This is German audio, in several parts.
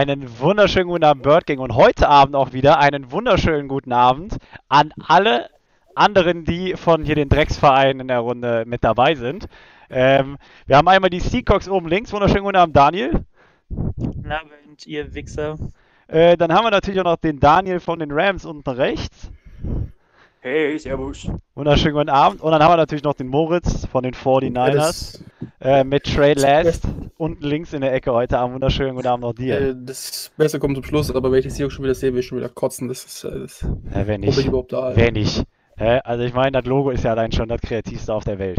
Einen wunderschönen guten Abend, Bird Gang. Und heute Abend auch wieder einen wunderschönen guten Abend an alle anderen, die von hier den Drecksvereinen in der Runde mit dabei sind. Ähm, wir haben einmal die Seacocks oben links. Wunderschönen guten Abend, Daniel. Guten Abend, ihr Wichser. Äh, dann haben wir natürlich auch noch den Daniel von den Rams unten rechts. Hey, servus. Wunderschönen guten Abend. Und dann haben wir natürlich noch den Moritz von den 49ers äh, mit Trey Last unten links in der Ecke heute Abend. Wunderschönen guten Abend auch dir. Äh, das Beste kommt zum Schluss, aber wenn ich das hier auch schon wieder sehe, will ich schon wieder kotzen. Das ist. Äh, das Ja, wenn Wo bin ich nicht. überhaupt da? Wer nicht? Hä? Also ich meine, das Logo ist ja allein schon das kreativste auf der Welt.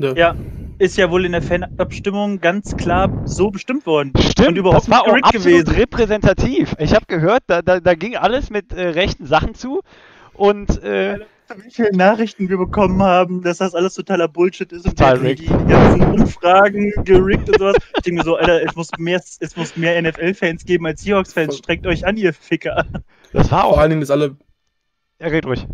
Ja. Ja, ist ja wohl in der Fanabstimmung ganz klar so bestimmt worden. Stimmt, Und überhaupt das war nicht auch absolut gewesen. repräsentativ. Ich habe gehört, da, da, da ging alles mit äh, rechten Sachen zu. Und äh, Wie viele Nachrichten wir bekommen haben, dass das alles totaler Bullshit ist und Total die, die ganzen Umfragen gerickt und sowas. Ich denke mir so, Alter, es muss mehr, es muss mehr NFL-Fans geben als Seahawks-Fans. Streckt euch an, ihr Ficker. das war Vor auch. allen Dingen ist alle. Ja, red ruhig.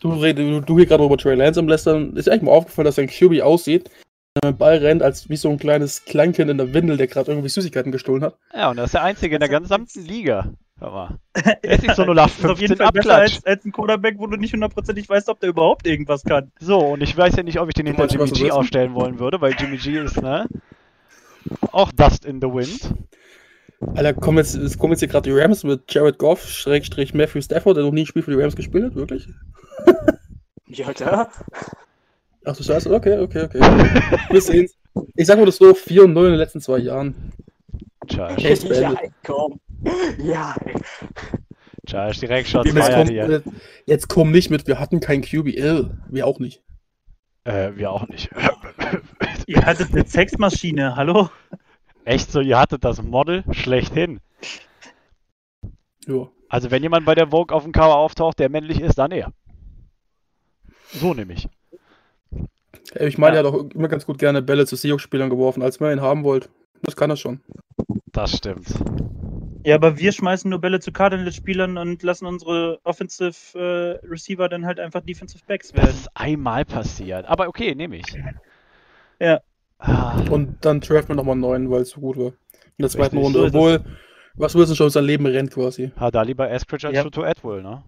Du, red- du, du hier gerade über Trey Lance am Lästern. Ist eigentlich mal aufgefallen, dass sein QB aussieht, wenn er mit dem Ball rennt, als wie so ein kleines Kleinkind in der Windel, der gerade irgendwie Süßigkeiten gestohlen hat? Ja, und das ist der einzige in der gesamten Liga. Hör mal. Er ist nicht so Das ist auf jeden 0815 Fall besser als, als ein Quarterback, wo du nicht hundertprozentig weißt, ob der überhaupt irgendwas kann. So, und ich weiß ja nicht, ob ich den hinter Jimmy G willst? aufstellen wollen würde, weil Jimmy G ist, ne? Auch Dust in the Wind. Alter, kommen jetzt, es kommen jetzt hier gerade die Rams mit Jared Goff, Schrägstrich Matthew Stafford, der noch nie ein Spiel für die Rams gespielt hat, wirklich? Ja, klar. Ach du Scheiße, okay, okay, okay. Wir sehen's. Ich sag mal das so, 4 und 0 in den letzten zwei Jahren. Josh. Ja, komm. Ja. Josh, direkt Shots Jetzt feiert komm, hier. jetzt komm nicht mit, wir hatten kein QBL. Wir auch nicht. Äh, wir auch nicht. Ihr hattet eine Sexmaschine, hallo? Echt so, ihr hattet das Model schlechthin. Ja. Also wenn jemand bei der Vogue auf dem Cover auftaucht, der männlich ist, dann er. So nämlich. Ich meine, Ja. er hat auch immer ganz gut gerne Bälle zu Seahawks-Spielern geworfen, als man ihn haben wollt. Das kann er schon. Das stimmt. Ja, aber wir schmeißen nur Bälle zu Cardinals-Spielern und lassen unsere Offensive äh, Receiver dann halt einfach Defensive Backs Das werden. ist einmal passiert. Aber okay, nehme ich. Ja. Ah, Und dann draften wir nochmal einen neuen, weil es so gut war. In der zweiten. Runde. So. Obwohl, was Wilson schon sein Leben rennt quasi. hat da lieber Eskridge als Ja. Tutu Atwell, ne?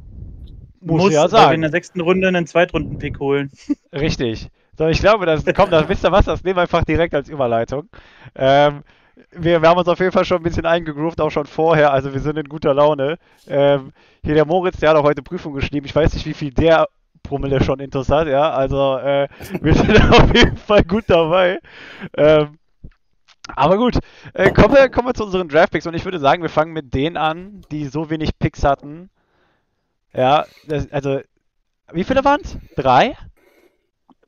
Muss, Muss ja weil wir in sagen. der sechsten Runde einen Zweitrunden-Pick holen. Richtig. So, ich glaube, das kommt, das wisst ihr was, das nehmen wir einfach direkt als Überleitung. Ähm, wir, wir haben uns auf jeden Fall schon ein bisschen eingegroovt, auch schon vorher, also wir sind in guter Laune. Ähm, hier der Moritz, der hat auch heute Prüfung geschrieben. Ich weiß nicht, wie viel der Promille schon intus hat, ja. Also äh, wir sind auf jeden Fall gut dabei. Ähm, aber gut, äh, kommen, wir, kommen wir zu unseren Draftpicks und ich würde sagen, wir fangen mit denen an, die so wenig Picks hatten. Ja, das, also, wie viele waren es? Drei?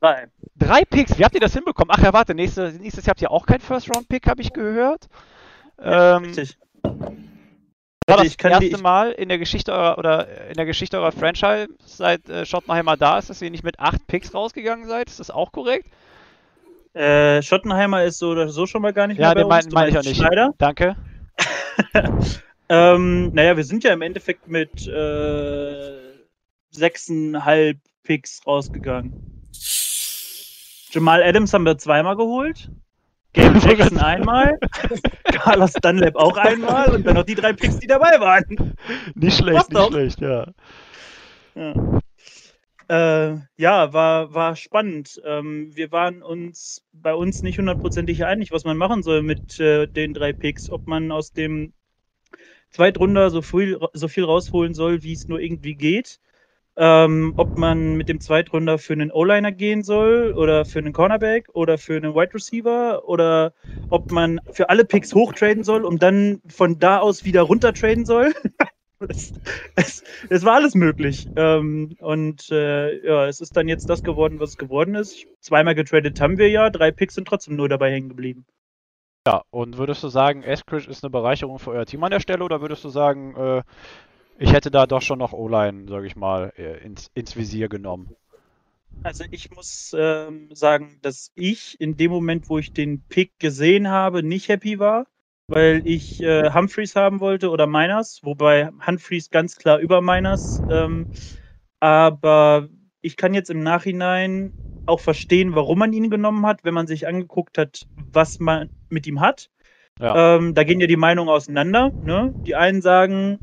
Drei. Drei Picks, wie habt ihr das hinbekommen? Ach ja, warte, nächste, nächstes Jahr habt ihr auch keinen First-Round-Pick, habe ich gehört. ähm, Richtig. war das ich kann die- erste Mal in der Geschichte eurer oder in der Geschichte eurer Franchise seit äh, Schottenheimer da ist, dass ihr nicht mit acht Picks rausgegangen seid. Ist das auch korrekt? Äh, Schottenheimer ist so oder so schon mal gar nicht Ja, mehr den bei meine uns. mein ich Du auch meinst nicht. Schneider? Danke. Ähm, naja, wir sind ja im Endeffekt mit äh, sechseinhalb Picks rausgegangen. Jamal Adams haben wir zweimal geholt. Gabe Jackson einmal. Carlos Dunlap auch einmal. Und dann noch die drei Picks, die dabei waren. Nicht schlecht, Was nicht doch? schlecht, ja. Ja, äh, ja war, war spannend. Ähm, wir waren uns bei uns nicht hundertprozentig einig, was man machen soll mit äh, den drei Picks. Ob man aus dem Zweitrunder so viel, so viel rausholen soll, wie es nur irgendwie geht. Ähm, ob man mit dem Zweitrunder für einen O-Liner gehen soll oder für einen Cornerback oder für einen Wide Receiver oder ob man für alle Picks hochtraden soll, um dann von da aus wieder runtertraden soll. es, es, es war alles möglich. Ähm, und äh, ja, es ist dann jetzt das geworden, was es geworden ist. Zweimal getradet haben wir ja, drei Picks sind trotzdem nur dabei hängen geblieben. Ja, und würdest du sagen, Eskridge ist eine Bereicherung für euer Team an der Stelle oder würdest du sagen, äh, ich hätte da doch schon noch O-Line, sage ich mal, äh, ins, ins Visier genommen? Also ich muss ähm, sagen, dass ich in dem Moment, wo ich den Pick gesehen habe, nicht happy war, weil ich äh, Humphreys haben wollte oder Miners, wobei Humphreys ganz klar über Miners. Ähm, aber ich kann jetzt im Nachhinein auch verstehen, warum man ihn genommen hat, wenn man sich angeguckt hat, was man mit ihm hat. Ja. Ähm, da gehen ja die Meinungen auseinander. Ne? Die einen sagen,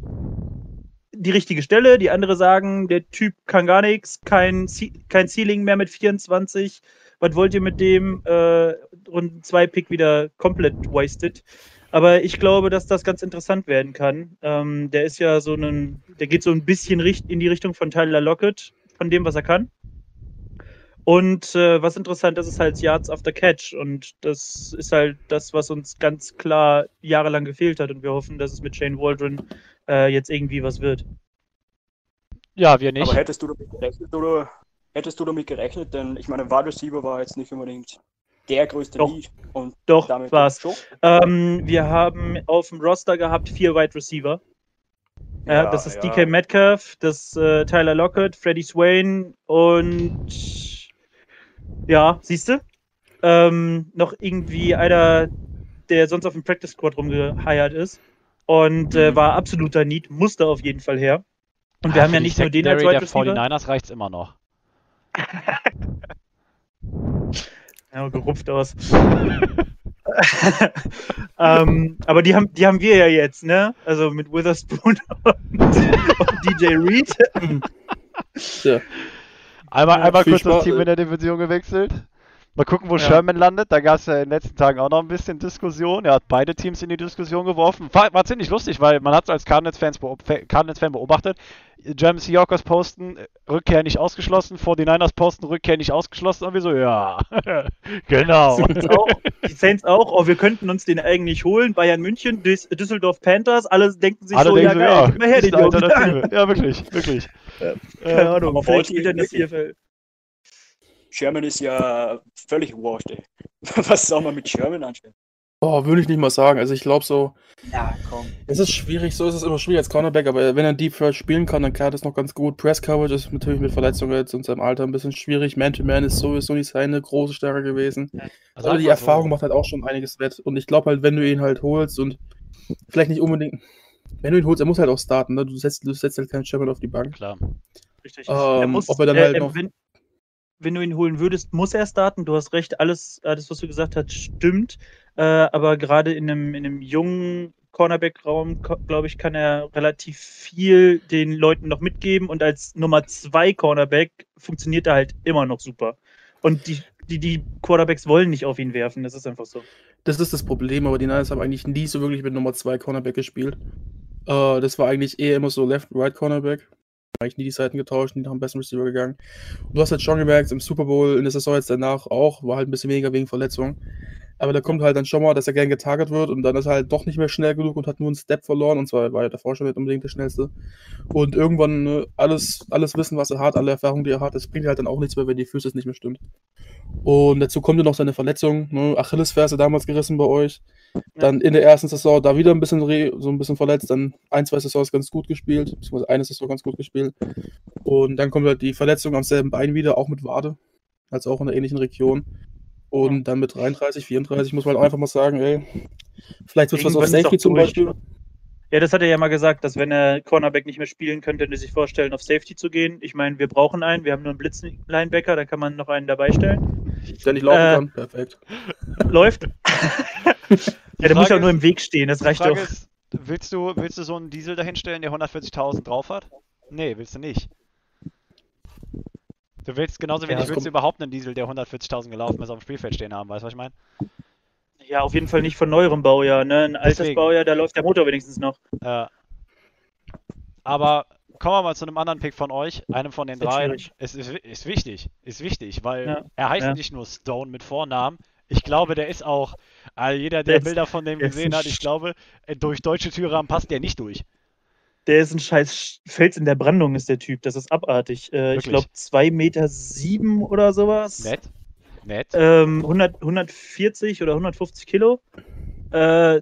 die richtige Stelle, die andere sagen, der Typ kann gar nichts, kein, kein Ceiling mehr mit 24. Was wollt ihr mit dem? Äh, Runde 2 Pick wieder komplett wasted. Aber ich glaube, dass das ganz interessant werden kann. Ähm, der ist ja so ein, der geht so ein bisschen in die Richtung von Tyler Lockett, von dem, was er kann. Und äh, was interessant ist, ist halt Yards after Catch. Und das ist halt das, was uns ganz klar jahrelang gefehlt hat. Und wir hoffen, dass es mit Shane Waldron äh, jetzt irgendwie was wird. Ja, wir nicht. Aber hättest du damit gerechnet oder hättest du damit gerechnet? Denn ich meine, Wide Receiver war jetzt nicht unbedingt der größte Doch. Lead und Doch, damit war's. schon. Ähm, wir haben auf dem Roster gehabt vier Wide Receiver. Ja, Ja, das ist ja. DK Metcalf, das äh, Tyler Lockett, Freddie Swain und ja, siehst du? Ähm, noch irgendwie einer, der sonst auf dem Practice Squad rumgeheiert ist und äh, Mhm. war absoluter Need, musste auf jeden Fall her. Und wir Ah, haben ja nicht nur den als Wide der Receiver. 49ers reicht's immer noch. Ja, gerupft aus. ähm, aber die haben, die haben wir ja jetzt, ne? Also mit Witherspoon und, und DJ Reed. Ja. Einmal, Ja, einmal kurz das Spaß, Team äh. in der Division gewechselt. Mal gucken, wo Ja. Sherman landet. Da gab es ja in den letzten Tagen auch noch ein bisschen Diskussion. Er hat beide Teams in die Diskussion geworfen. War, war ziemlich lustig, weil man hat es als Cardinals-Fan beobachtet. German Seahawkers posten, äh, Rückkehr nicht ausgeschlossen. 49ers posten, Rückkehr nicht ausgeschlossen. Und wir so, ja, genau. Auch, die Saints auch, oh, wir könnten uns den eigentlich holen. Bayern München, Düs Düsseldorf Panthers, alle denken sich Alle so, denken ja so, geil, ja, mal her. Ja, wirklich, wirklich. Ja, Äh, Keine Ahnung, aber vielleicht spielt er in der CFL. Sherman ist ja völlig washed, ey. Was soll man mit Sherman anstellen? Oh, würde ich nicht mal sagen. Also ich glaube so, Ja, komm. es ist schwierig, so ist es immer schwierig als Cornerback, aber wenn er Deep Third spielen kann, dann klar das noch ganz gut. Press Coverage ist natürlich mit Verletzungen jetzt und seinem Alter ein bisschen schwierig. Man-to-Man ist sowieso nicht seine große Stärke gewesen. Also Aber die Erfahrung macht halt auch schon einiges wett. Und ich glaube halt, wenn du ihn halt holst und vielleicht nicht unbedingt, wenn du ihn holst, er muss halt auch starten. Ne? Du, setzt, du setzt halt keinen Sherman auf die Bank. Klar. Richtig. Ähm, ob er dann halt noch- wenn, wenn du ihn holen würdest, muss er starten. Du hast recht, alles, alles was du gesagt hast, stimmt. Äh, aber gerade in einem, in einem jungen Cornerback-Raum, glaube ich, kann er relativ viel den Leuten noch mitgeben. Und als Nummer zwei Cornerback funktioniert er halt immer noch super. Und die, die, die Quarterbacks wollen nicht auf ihn werfen. Das ist einfach so. Das ist das Problem, aber die Niners haben eigentlich nie so wirklich mit Nummer 2 Cornerback gespielt. Äh, das war eigentlich eher immer so Left- Right Cornerback. Eigentlich nie die Seiten getauscht, nie nach dem besten Receiver gegangen. Und du hast halt schon gemerkt, im Super Bowl, in der Saison jetzt danach auch, war halt ein bisschen weniger wegen Verletzung. Aber da kommt halt dann schon mal, dass er gern getarget wird und dann ist er halt doch nicht mehr schnell genug und hat nur einen Step verloren. Und zwar war er davor schon nicht unbedingt der schnellste. Und irgendwann ne, alles, alles Wissen, was er hat, alle Erfahrungen, die er hat, das bringt halt dann auch nichts mehr, wenn die Füße nicht mehr stimmt. Und dazu kommt ja noch seine Verletzung, ne? Achillesferse damals gerissen bei euch. Dann in der ersten Saison da wieder ein bisschen so ein bisschen verletzt, dann ein, zwei Saisons ganz gut gespielt, beziehungsweise eine Saison ganz gut gespielt. Und dann kommt halt die Verletzung am selben Bein wieder, auch mit Wade, also auch in der ähnlichen Region. Und dann mit 33, 34 muss man halt einfach mal sagen, ey, vielleicht wird was auf Safety zum durch. Beispiel. Ja, das hat er ja mal gesagt, dass wenn er Cornerback nicht mehr spielen könnte, er sich vorstellen, auf Safety zu gehen. Ich meine, wir brauchen einen. Wir haben nur einen Blitz-Linebacker, da kann man noch einen dabei stellen. Der nicht laufen Äh, kann, perfekt. Läuft. ja, der muss ja nur ist- im Weg stehen, das reicht Frage doch. ist, willst du, willst du so einen Diesel dahinstellen, der 140.000 drauf hat? Nee, willst du nicht. Du willst genauso Ja, wenig, das willst kommt- du überhaupt einen Diesel, der 140.000 gelaufen ist, auf dem Spielfeld stehen haben, weißt du, was ich meine? Ja, auf jeden Fall nicht von neuerem Baujahr. Ne? Ein altes Deswegen. Baujahr, da läuft der Motor wenigstens noch. Äh, aber kommen wir mal zu einem anderen Pick von euch, einem von den Ist drei. Es ist, ist wichtig, ist wichtig, weil Ja, er heißt ja. nicht nur Stone mit Vornamen. Ich glaube, der ist auch, äh, jeder, der Der Bilder von dem gesehen hat, ich glaube, äh, durch deutsche Türrahmen passt der nicht durch. Der ist ein scheiß Fels in der Brandung, ist der Typ. Das ist abartig. Äh, ich glaube, 2 Meter sieben oder sowas. Nett, nett. Ähm, 100, 140 oder 150 Kilo. Äh,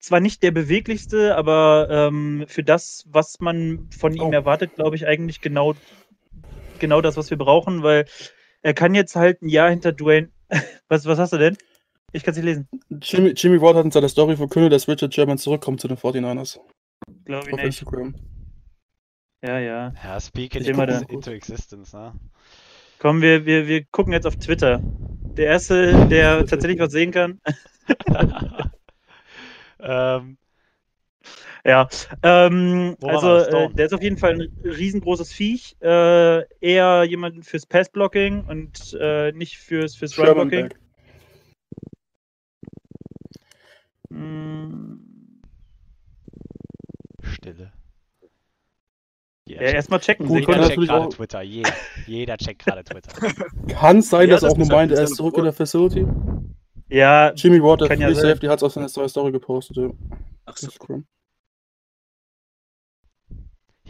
zwar nicht der beweglichste, aber ähm, für das, was man von ihm Oh. erwartet, glaube ich eigentlich genau, genau das, was wir brauchen, weil er kann jetzt halt ein Jahr hinter Dwayne. was, was hast du denn? Ich kann es nicht lesen. Jimmy, Jimmy Ward hat in seiner Story verkündet, dass Richard Sherman zurückkommt zu den 49ers. Glaube ich Auf nicht. Instagram. Ja, ja. Ja, speak it into existence, ne? Komm, wir, wir, wir gucken jetzt auf Twitter. Der erste, der tatsächlich was sehen kann. Ähm, Ja, ähm, also äh, der ist auf jeden Fall ein riesengroßes Viech. Äh, eher jemand fürs Passblocking und äh, nicht fürs, fürs Runblocking. Mm, Stille. Jeder Ja, erstmal checken. Gut, jeder natürlich checkt gerade auch- Twitter. Jeder, jeder checkt gerade Twitter. Kann sein, Ja, dass er das auch nur ist meint, er ist zurück in der Facility. Ja, Jimmy Ward, der Kann ja Free sein. Safety, hat es auf seiner Story gepostet. Ja. Ach so. Scrum.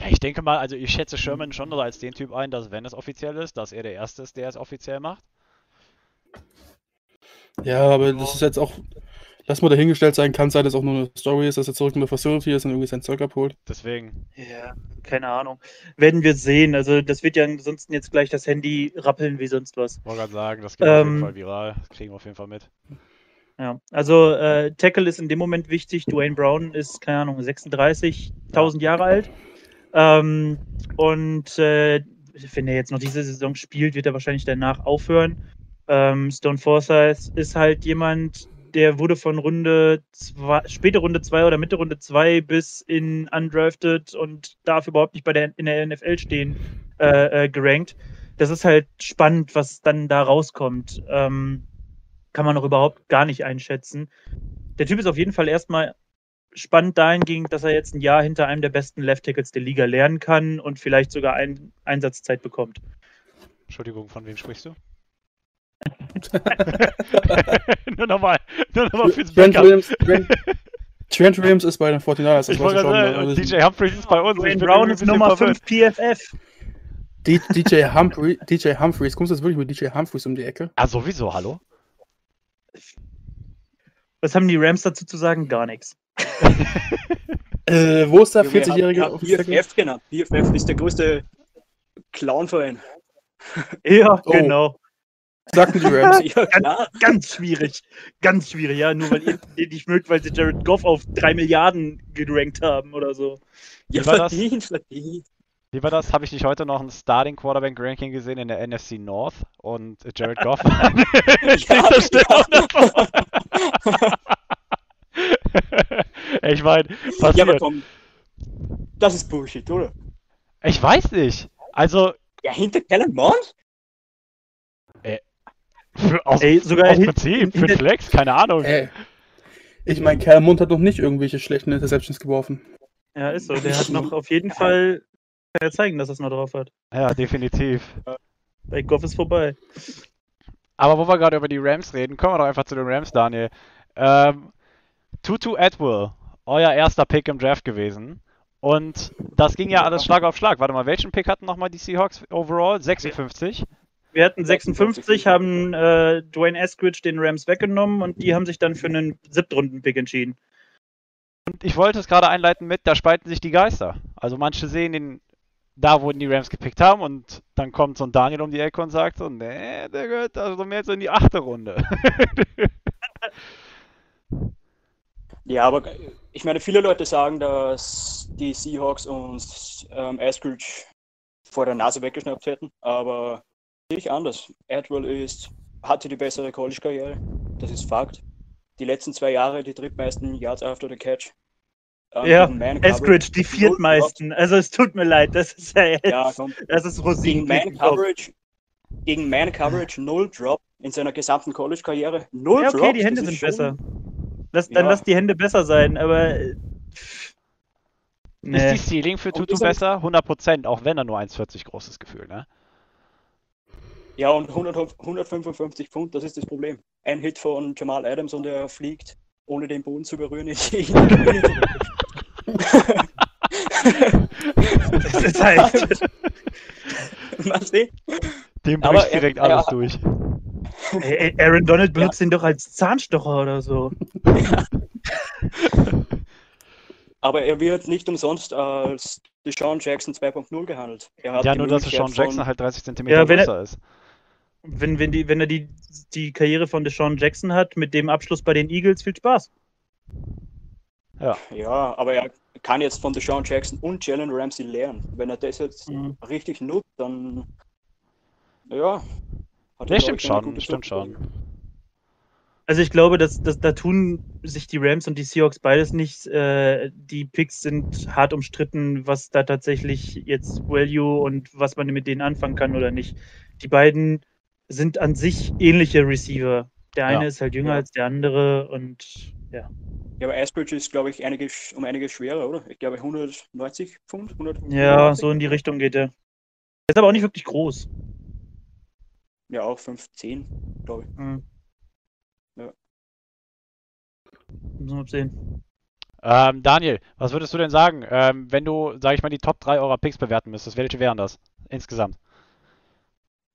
Ja, ich denke mal, also ich schätze Sherman schon als den Typ ein, dass wenn es offiziell ist, dass er der Erste ist, der es offiziell macht. Ja, aber das ist jetzt auch. Lass mal dahingestellt sein, kann sein, dass auch nur eine Story ist, dass er zurück in der Facility ist und irgendwie sein Zeug abholt. Deswegen. ja, keine Ahnung. Werden wir sehen. Also das wird ja ansonsten jetzt gleich das Handy rappeln wie sonst was. Wollte gerade sagen, das geht auf jeden Ähm, Fall viral. Das kriegen wir auf jeden Fall mit. Ja, also äh, Tackle ist in dem Moment wichtig. Dwayne Brown ist, keine Ahnung, 36.000 Jahre alt. Ähm, und äh, wenn er jetzt noch diese Saison spielt, wird er wahrscheinlich danach aufhören. Ähm, Stone Forsyth ist halt jemand, der wurde von Runde zwei, späte Runde 2 oder Mitte Runde 2 bis in undrafted und darf überhaupt nicht bei der, in der NFL stehen, äh, äh, gerankt. Das ist halt spannend, was dann da rauskommt. Ähm, kann man noch überhaupt gar nicht einschätzen. Der Typ ist auf jeden Fall erstmal spannend dahingehend, dass er jetzt ein Jahr hinter einem der besten Left Tackles der Liga lernen kann und vielleicht sogar ein Einsatzzeit bekommt. Entschuldigung, von wem sprichst du? nur nochmal, nur nochmal fürs Trent Backup. Williams, Trent, Trent Williams ist bei den 49ers. Das Ich wollte sagen, Also, DJ Humphreys ist bei uns. Dwayne Brown ist Nummer verwirrt. 5 PFF. D- DJ, Humphrey, DJ Humphreys, kommst du jetzt wirklich mit DJ Humphreys um die Ecke? Ah, sowieso, hallo? Was haben die Rams dazu zu sagen? Gar nichts. Äh, wo ist der Junge, er hat- 40-Jährige? er hat BFF genannt. BFF ist der größte Clownverein. Ja, Oh. genau. Sagten die Rams. Ja, klar. Ganz schwierig. Ganz schwierig, ja. Nur weil ihr den nicht mögt, weil sie Jared Goff auf 3 Milliarden gerankt haben oder so. Ja, Wie war das? verdient, verdient. Wie war das? Habe ich nicht heute noch ein Starting Quarterback Ranking gesehen in der NFC North und Jared Goff? Stelle auf der Ich meine, Ja, aber passiert. komm. Das ist Bullshit, oder? Ich weiß nicht. Also, Ja, hinter Kellen Mond? für, aus, Ey, sogar aus hin- Prinzip, für hinter- den Flex, keine Ahnung. Ey. Ich meine, Kerl Mund hat noch nicht irgendwelche schlechten Interceptions geworfen. Ja, ist so. Der hat noch auf jeden Fall. Kann er zeigen, dass er es noch drauf hat. Ja, definitiv. Bei Goff ist vorbei. Aber wo wir gerade über die Rams reden, kommen wir doch einfach zu den Rams, Daniel. Ähm, Tutu Atwell, euer erster Pick im Draft gewesen. Und das ging ja alles Schlag auf Schlag. Warte mal, welchen Pick hatten nochmal die Seahawks overall? 56? Wir hatten 56, haben äh, Dwayne Eskridge den Rams weggenommen und die haben sich dann für einen Siebtrunden-Pick entschieden. Und ich wollte es gerade einleiten mit, da spalten sich die Geister. Also manche sehen ihn da, wo ihn die Rams gepickt haben und dann kommt so ein Daniel um die Ecke und sagt so, nee, der gehört also mehr so in die achte Runde. Ja, aber ich meine, viele Leute sagen, dass die Seahawks uns ähm, Eskridge vor der Nase weggeschnappt hätten, aber sehe ich anders. Atwell ist, hatte die bessere College-Karriere, das ist Fakt. Die letzten zwei Jahre die drittmeisten Yards after the catch. Ähm, Ja, gegen. Eskridge, die viertmeisten. Also es tut mir leid, das ist ja jetzt, Ja, komm. das ist Gegen Rosinen. Man Coverage, gegen Man Coverage null Drop in seiner gesamten College-Karriere. Null Ja, okay, Drops, die Hände sind schon- besser. Lass, dann Ja. lass die Hände besser sein, aber. äh, Ist Nee. die Ceiling für Tutu ist er- besser? 100%, auch wenn er nur 1,40 groß ist, Gefühl, ne? Ja, und 100, 155 Pfund, das ist das Problem. Ein Hit von Jamal Adams und er fliegt, ohne den Boden zu berühren, Kabine zurück. Das ist halt. Weißt du? Dem Aber bricht direkt er- alles durch. Ey, Aaron Donald benutzt ihn doch als Zahnstocher oder so. Aber er wird nicht umsonst als Deshaun Jackson 2.0 gehandelt. Er hat Ja, nur dass Sean Jackson von- halt 30 cm Ja, wenn er- größer ist. Wenn, wenn, die, wenn er die, die Karriere von Deshaun Jackson hat, mit dem Abschluss bei den Eagles, viel Spaß. Ja, aber er kann jetzt von Deshaun Jackson und Jalen Ramsey lernen. Wenn er das jetzt Mhm. richtig nutzt, dann ja. Hat er, Nee, stimmt schon, stimmt schon. Also ich glaube, dass, dass da tun sich die Rams und die Seahawks beides nicht. Äh, die Picks sind hart umstritten, was da tatsächlich jetzt Value und was man mit denen anfangen kann oder nicht. Die beiden sind an sich ähnliche Receiver. Der eine Ja. ist halt jünger Ja. als der andere und ja. Ja, aber Asbridge ist, glaube ich, einiges, um einiges schwerer, oder? Ich glaube 190 Pfund, 100 Ja, so in die Richtung geht er. Ist aber auch nicht wirklich groß. Ja, auch 510, glaube ich. Mhm. Ja. Müssen wir sehen. Ähm, Daniel, was würdest du denn sagen, ähm, wenn du, sag ich mal, die Top 3 eurer Picks bewerten müsstest? Welche wären das insgesamt?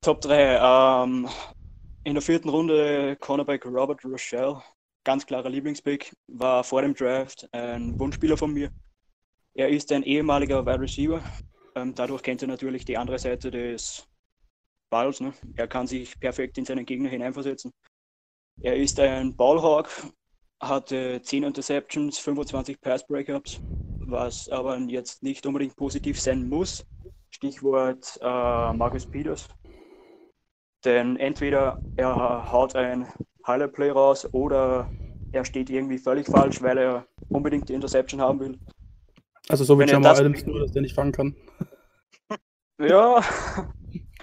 Top 3. Ähm, in der vierten Runde Cornerback Robert Rochelle. Ganz klarer Lieblingspick. War vor dem Draft ein Wunschspieler von mir. Er ist ein ehemaliger Wide Receiver. Ähm, dadurch kennt er natürlich die andere Seite des Balls. Ne? Er kann sich perfekt in seinen Gegner hineinversetzen. Er ist ein Ballhawk, hatte 10 Interceptions, 25 Pass Breakups, was aber jetzt nicht unbedingt positiv sein muss. Stichwort äh, Marcus Peters. Denn entweder er haut ein Highlight Play raus oder er steht irgendwie völlig falsch, weil er unbedingt die Interception haben will. Also so wie Jamal Adams, nur dass der nicht fangen kann. Ja,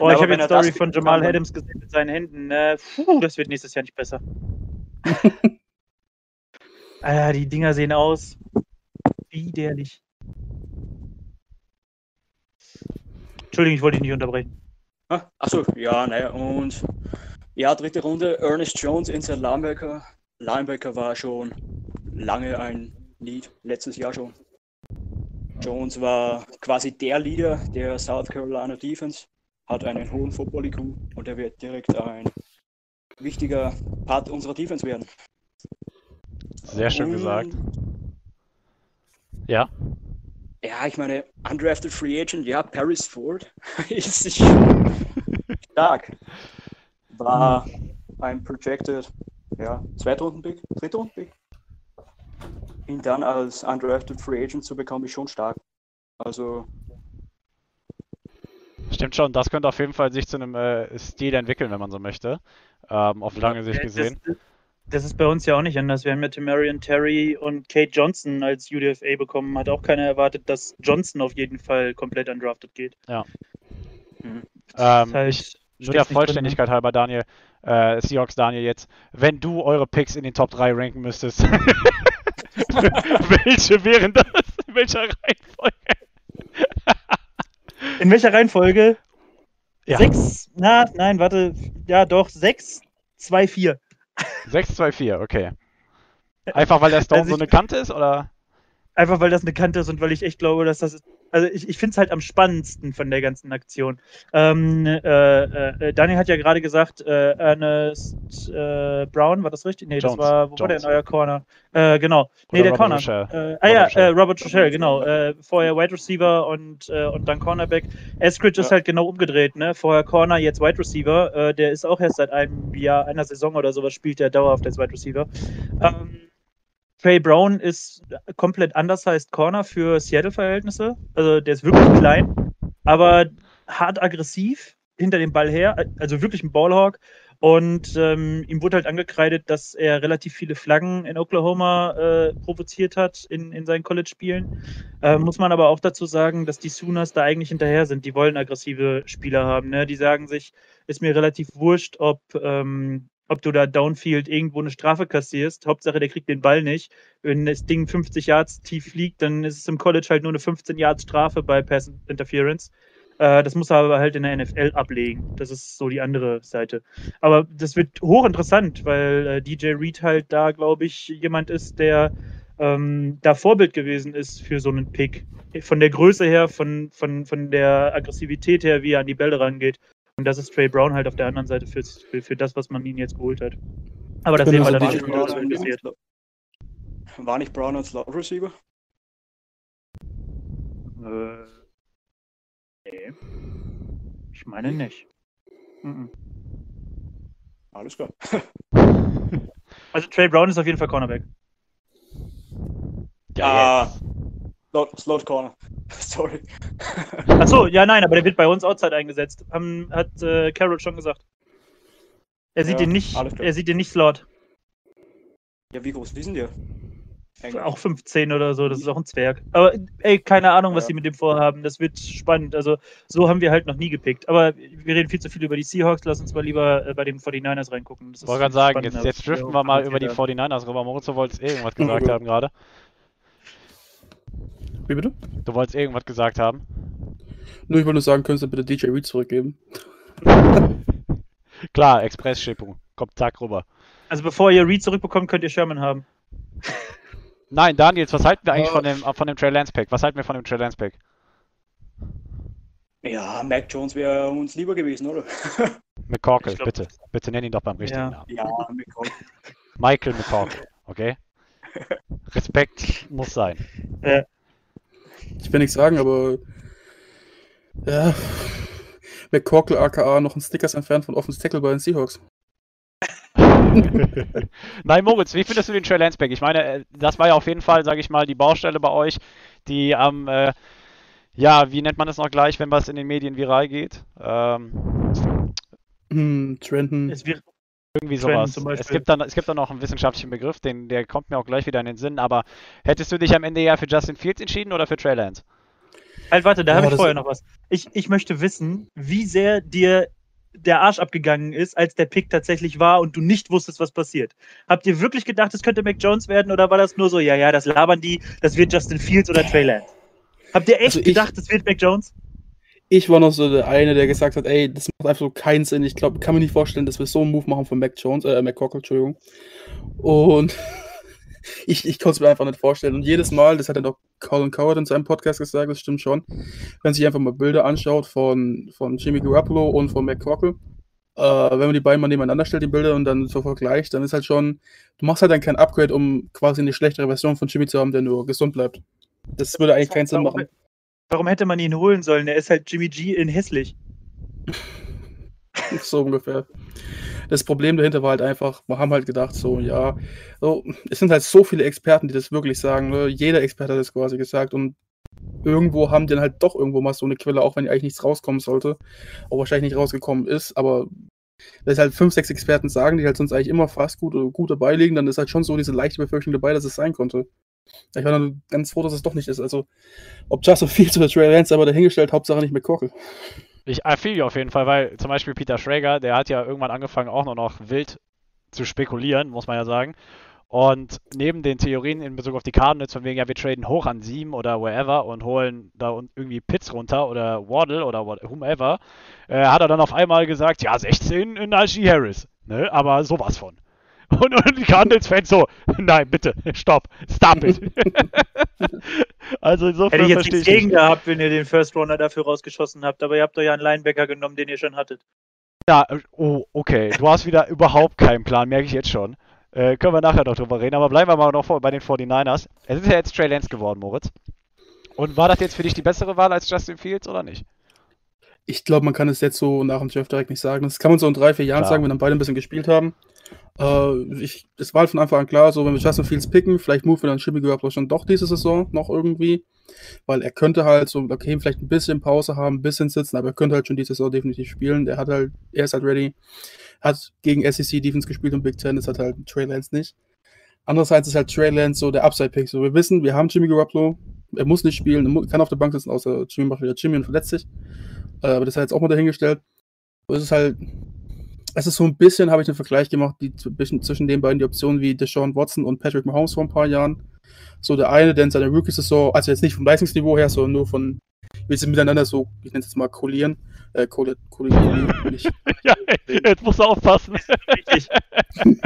Oh, ich habe er Story von Jamal Adams gesehen mit seinen Händen. Äh, puh, das wird nächstes Jahr nicht besser. Alter, die Dinger sehen aus. Widerlich. Entschuldigung, ich wollte dich nicht unterbrechen. Ah, Achso, ja, naja, und ja, dritte Runde, Ernest Jones, Inside Linebacker. Linebacker war schon lange ein Lead, letztes Jahr schon. Jones war quasi der Leader der South Carolina Defense, hat einen hohen Football-IQ und er wird direkt ein wichtiger Part unserer Defense werden. Sehr schön Und- gesagt. Ja. Ja, ich meine, undrafted Free Agent, ja, Paris Ford ist sich stark. War ein projected, ja, Zweitrunden-Pick, Drittrunden-Pick. Ihn dann als undrafted Free Agent zu bekommen, ist schon stark. Also, Stimmt schon, das könnte auf jeden Fall sich zu einem äh, Stil entwickeln, wenn man so möchte. Ähm, auf lange Sicht Ja, gesehen. Das, das ist bei uns ja auch nicht anders. Wir haben ja Timarian Terry und Kate Johnson als UDFA bekommen. Hat auch keiner erwartet, dass Johnson auf jeden Fall komplett undrafted geht. Ähm, Ist halt- ich, nur steht's der drin, ne? Vollständigkeit halber, Daniel, äh, Seahawks Daniel jetzt, wenn du eure Picks in den Top 3 ranken müsstest, welche wären das? In welcher Reihenfolge? In welcher Reihenfolge? Ja. Sechs, na, nein, warte, ja doch, sechs, zwei, vier. 6, 2, 4, okay. Einfach weil der Stone Also so ich- eine Kante ist, oder? Einfach weil das eine Kante ist und weil ich echt glaube, dass das. Also ich, ich finde es halt am spannendsten von der ganzen Aktion. Ähm, äh, äh, Daniel hat ja gerade gesagt, äh, Ernest äh, Brown, war das richtig? Nee, Jones, das war, wo war der Jones. in euer Corner? Äh, genau. Nee, Oder der Robert Corner. Äh, ah ja, äh, Robert Rochelle, genau. Vorher Wide Receiver und, und dann Cornerback. Eskridge ist Ja. halt genau umgedreht, ne? Vorher Corner, jetzt Wide Receiver. Der ist auch erst seit einem Jahr, einer Saison oder sowas, spielt der dauerhaft als Wide Receiver. Ähm, Trey Brown ist komplett heißt Corner für Seattle-Verhältnisse. Also der ist wirklich klein, aber hart aggressiv hinter dem Ball her, also wirklich ein Ballhawk. Und ähm, ihm wurde halt angekreidet, dass er relativ viele Flaggen in Oklahoma äh, provoziert hat in, in seinen College-Spielen. Äh, muss man aber auch dazu sagen, dass die Sooners da eigentlich hinterher sind. Die wollen aggressive Spieler haben. Ne? Die sagen sich, ist mir relativ wurscht, ob, ähm, ob du da downfield irgendwo eine Strafe kassierst. Hauptsache, der kriegt den Ball nicht. Wenn das Ding 50 Yards tief fliegt, dann ist es im College halt nur eine 15 Yards Strafe bei Pass Interference. Äh, das muss er aber halt in der NFL ablegen. Das ist so die andere Seite. Aber das wird hochinteressant, weil äh, DJ Reed halt da, glaube ich, jemand ist, der ähm, da Vorbild gewesen ist für so einen Pick. Von der Größe her, von, von, von der Aggressivität her, wie er an die Bälle rangeht. Und das ist Trey Brown halt auf der anderen Seite für, für, für das, was man ihn jetzt geholt hat. Aber das Ich sehen wir dann nicht, ein, war nicht Brown ein Slot Receiver? Äh, nee. Ich meine nicht. Mhm. Alles klar. Also Trey Brown ist auf jeden Fall Cornerback. Ja, Ah, Slot, Slot Corner. Sorry. Achso, ja, nein, aber der wird bei uns Outside eingesetzt. Haben, hat äh, Carroll schon gesagt. Er sieht Ja, den nicht, er sieht den nicht Slot. Ja, wie groß ist denn der? Eigentlich. Auch 15 oder so, das ist auch ein Zwerg. Aber ey, keine Ahnung, was Ja. die mit dem vorhaben. Das wird spannend. Also, so haben wir halt noch nie gepickt. Aber wir reden viel zu viel über die Seahawks. Lass uns mal lieber äh, bei den 49ers reingucken. Ich wollte gerade sagen, jetzt, jetzt driften wir mal über die kommentiert 49ers rüber. Moritz, du wolltest irgendwas Ja, gesagt haben gerade. Wie bitte? Du wolltest irgendwas gesagt haben. Nur ich wollte nur sagen, könntest du bitte DJ Reed zurückgeben? Klar, Express-Schippung. Kommt zack rüber. Also, bevor ihr Reed zurückbekommt, könnt ihr Sherman haben. Nein, Daniels, was halten wir eigentlich Ja. von dem, von dem Trey Lance Pack? Was halten wir von dem Trey Lance Pack? Ja, Mac Jones wäre uns lieber gewesen, oder? McCorkle, glaub- bitte. Bitte nenn ihn doch beim richtigen Ja. Namen. ja, McCoy. Michael McCorkle, okay? Respekt muss sein. Ich will nichts sagen, aber. Ja. McCorkle aka noch ein Stickers entfernt von Offense Tackle bei den Seahawks. Nein, Moritz, wie findest du den Trey Lance Pack? Ich meine, äh, das war ja auf jeden Fall, sage ich mal, die Baustelle bei euch, die am, äh, ja, wie nennt man das noch gleich, wenn was in den Medien viral geht? Ähm, Hm, Trenton. Es wird, irgendwie sowas. zum Es Beispiel. gibt, dann, es gibt dann noch einen wissenschaftlichen Begriff, den, der kommt mir auch gleich wieder in den Sinn, aber hättest du dich am Ende eher für Justin Fields entschieden oder für Trey Lance? halt, warte, da Ja, habe ich vorher noch was. Ich, ich möchte wissen, wie sehr dir der Arsch abgegangen ist, als der Pick tatsächlich war und du nicht wusstest, was passiert. Habt ihr wirklich gedacht, es könnte Mac Jones werden oder war das nur so, ja, ja, das labern die, das wird Justin Fields oder Trey Lance? Habt ihr echt Also ich- gedacht, es wird Mac Jones? Ich war noch so der eine, der gesagt hat, ey, das macht einfach so keinen Sinn. Ich glaube, kann mir nicht vorstellen, dass wir so einen Move machen von Mac Jones, äh, McCorkle, Entschuldigung. Und ich, ich konnte es mir einfach nicht vorstellen. Und jedes Mal, das hat dann auch Colin Coward in seinem Podcast gesagt, das stimmt schon, wenn man sich einfach mal Bilder anschaut von, von Jimmy Garoppolo und von McCorkle, äh, wenn man die beiden mal nebeneinander stellt, die Bilder, und dann so vergleicht, dann ist halt schon, du machst halt dann kein Upgrade, um quasi eine schlechtere Version von Jimmy zu haben, der nur gesund bleibt. Das würde eigentlich keinen Sinn machen. Warum hätte man ihn holen sollen? Er ist halt Jimmy G in hässlich. So ungefähr. Das Problem dahinter war halt einfach, wir haben halt gedacht, so, ja, so, es sind halt so viele Experten, die das wirklich sagen. Ne? Jeder Experte hat das quasi gesagt und irgendwo haben die dann halt doch irgendwo mal so eine Quelle, auch wenn eigentlich nichts rauskommen sollte, auch wahrscheinlich nicht rausgekommen ist, aber wenn halt fünf, sechs Experten sagen, die halt sonst eigentlich immer fast gut gut dabei liegen, dann ist halt schon so diese leichte Befürchtung dabei, dass es sein konnte. Ich war dann ganz froh, dass es doch nicht ist. Also, ob Justin Fields oder Trey Lance aber dahingestellt, Hauptsache nicht McCorkle. Ich you auf jeden Fall, weil zum Beispiel Peter Schrager, der hat ja irgendwann angefangen, auch nur noch wild zu spekulieren, muss man ja sagen. Und neben den Theorien in Bezug auf die Cardinals, von wegen, ja, wir traden hoch an sieben oder wherever und holen da irgendwie Pitts runter oder Waddle oder whomever, äh, hat er dann auf einmal gesagt, ja, 16 in Najee Harris. Ne? Aber sowas von. Und, und die Cardinals-Fans so, nein, bitte, stopp, stop it. also insofern Hätte ich jetzt nichts ich gegen gehabt, wenn ihr den First Runner dafür rausgeschossen habt, aber ihr habt doch ja einen Linebacker genommen, den ihr schon hattet. Ja, oh, okay. Du hast wieder überhaupt keinen Plan, merke ich jetzt schon. Äh, können wir nachher noch drüber reden, aber bleiben wir mal noch vor, bei den 49ers. Es ist ja jetzt Trey Lance geworden, Moritz. Und war das jetzt für dich die bessere Wahl als Justin Fields oder nicht? Ich glaube, man kann es jetzt so nach dem Draft direkt nicht sagen. Das kann man so in drei, vier Jahren Klar. sagen, wenn dann beide ein bisschen gespielt haben. Äh, ich, es war halt von Anfang an klar, so wenn wir Justin Fields picken, vielleicht move wir dann Jimmy Garoppolo schon doch diese Saison noch irgendwie. Weil er könnte halt so, okay, vielleicht ein bisschen Pause haben, ein bisschen sitzen, aber er könnte halt schon diese Saison definitiv spielen. Er hat halt, er ist halt ready. Hat gegen SEC Defense gespielt und Big Ten, das hat halt Trey Lance nicht. Andererseits ist halt Trey Lance so der Upside-Pick. So, wir wissen, wir haben Jimmy Garoppolo, er muss nicht spielen, er kann auf der Bank sitzen, außer Jimmy macht wieder Jimmy und verletzt sich. Äh, aber das hat jetzt auch mal dahingestellt. Es ist halt, es ist so ein bisschen, habe ich einen Vergleich gemacht, die, zwischen, zwischen den beiden die Optionen wie Deshaun Watson und Patrick Mahomes vor ein paar Jahren. So der eine, der in seiner Rookie-Saison, also jetzt nicht vom Leistungsniveau her, sondern nur von, wie sie miteinander so, ich nenne es jetzt mal kollieren, äh, kolli- kollidieren, nicht. ja, jetzt musst du aufpassen. Richtig.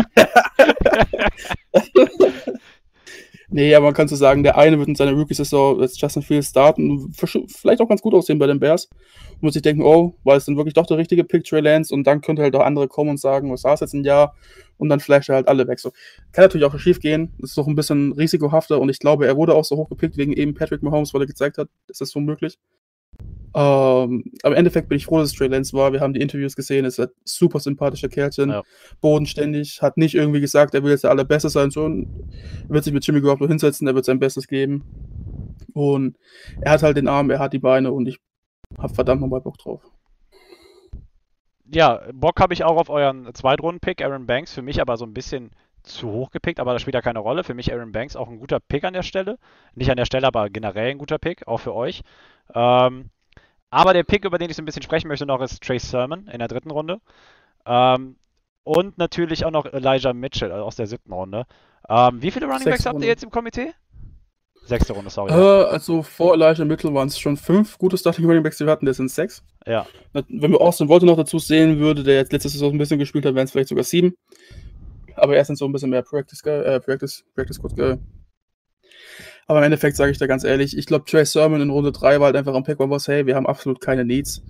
Nee, aber man kann so sagen, der eine wird in seiner Rookie-Saison als Justin Fields starten, vielleicht auch ganz gut aussehen bei den Bears. Und muss sich denken, oh, war es denn wirklich doch der richtige Pick, Trey Lance? Und dann könnte halt auch andere kommen und sagen, was war es jetzt ein Jahr? Und dann flasht er halt alle weg. So, kann natürlich auch schief gehen. Das ist doch ein bisschen risikohafter und ich glaube, er wurde auch so hoch gepickt wegen eben Patrick Mahomes, weil er gezeigt hat, das ist so möglich. Ähm, aber im Endeffekt bin ich froh, dass es Trey Lance war. Wir haben die Interviews gesehen, ist ein super sympathischer Kerlchen, Ja. bodenständig, hat nicht irgendwie gesagt, er will jetzt der Allerbeste sein, so er wird sich mit Jimmy Garoppolo hinsetzen, er wird sein Bestes geben. Und er hat halt den Arm, er hat die Beine und ich hab verdammt nochmal Bock drauf. ja, Bock habe ich auch auf euren Zweitrunden-Pick, Aaron Banks, für mich aber so ein bisschen zu hoch gepickt, aber das spielt ja keine Rolle. Für mich Aaron Banks auch ein guter Pick an der Stelle. Nicht an der Stelle, aber generell ein guter Pick, auch für euch. Ähm, aber der Pick, über den ich so ein bisschen sprechen möchte noch, ist Trace Sermon in der dritten Runde. Ähm, und natürlich auch noch Elijah Mitchell aus der siebten Runde. Ähm, wie viele Running Backs habt ihr jetzt im Komitee? Sechste Runde, sorry. Äh, also vor Elijah Mitchell waren es schon fünf gute Starting Running Backs, die wir hatten, der sind sechs. Ja. Wenn wir Austin Wolter noch dazu sehen würde, der jetzt letztes Saison ein bisschen gespielt hat, wären es vielleicht sogar sieben. Aber er ist dann so ein bisschen mehr Practice, äh, Practice, Practice Code Guy. Aber im Endeffekt sage ich da ganz ehrlich, ich glaube, Trey Sermon in Runde 3 war halt einfach am Pick, was, hey, wir haben absolut keine Needs.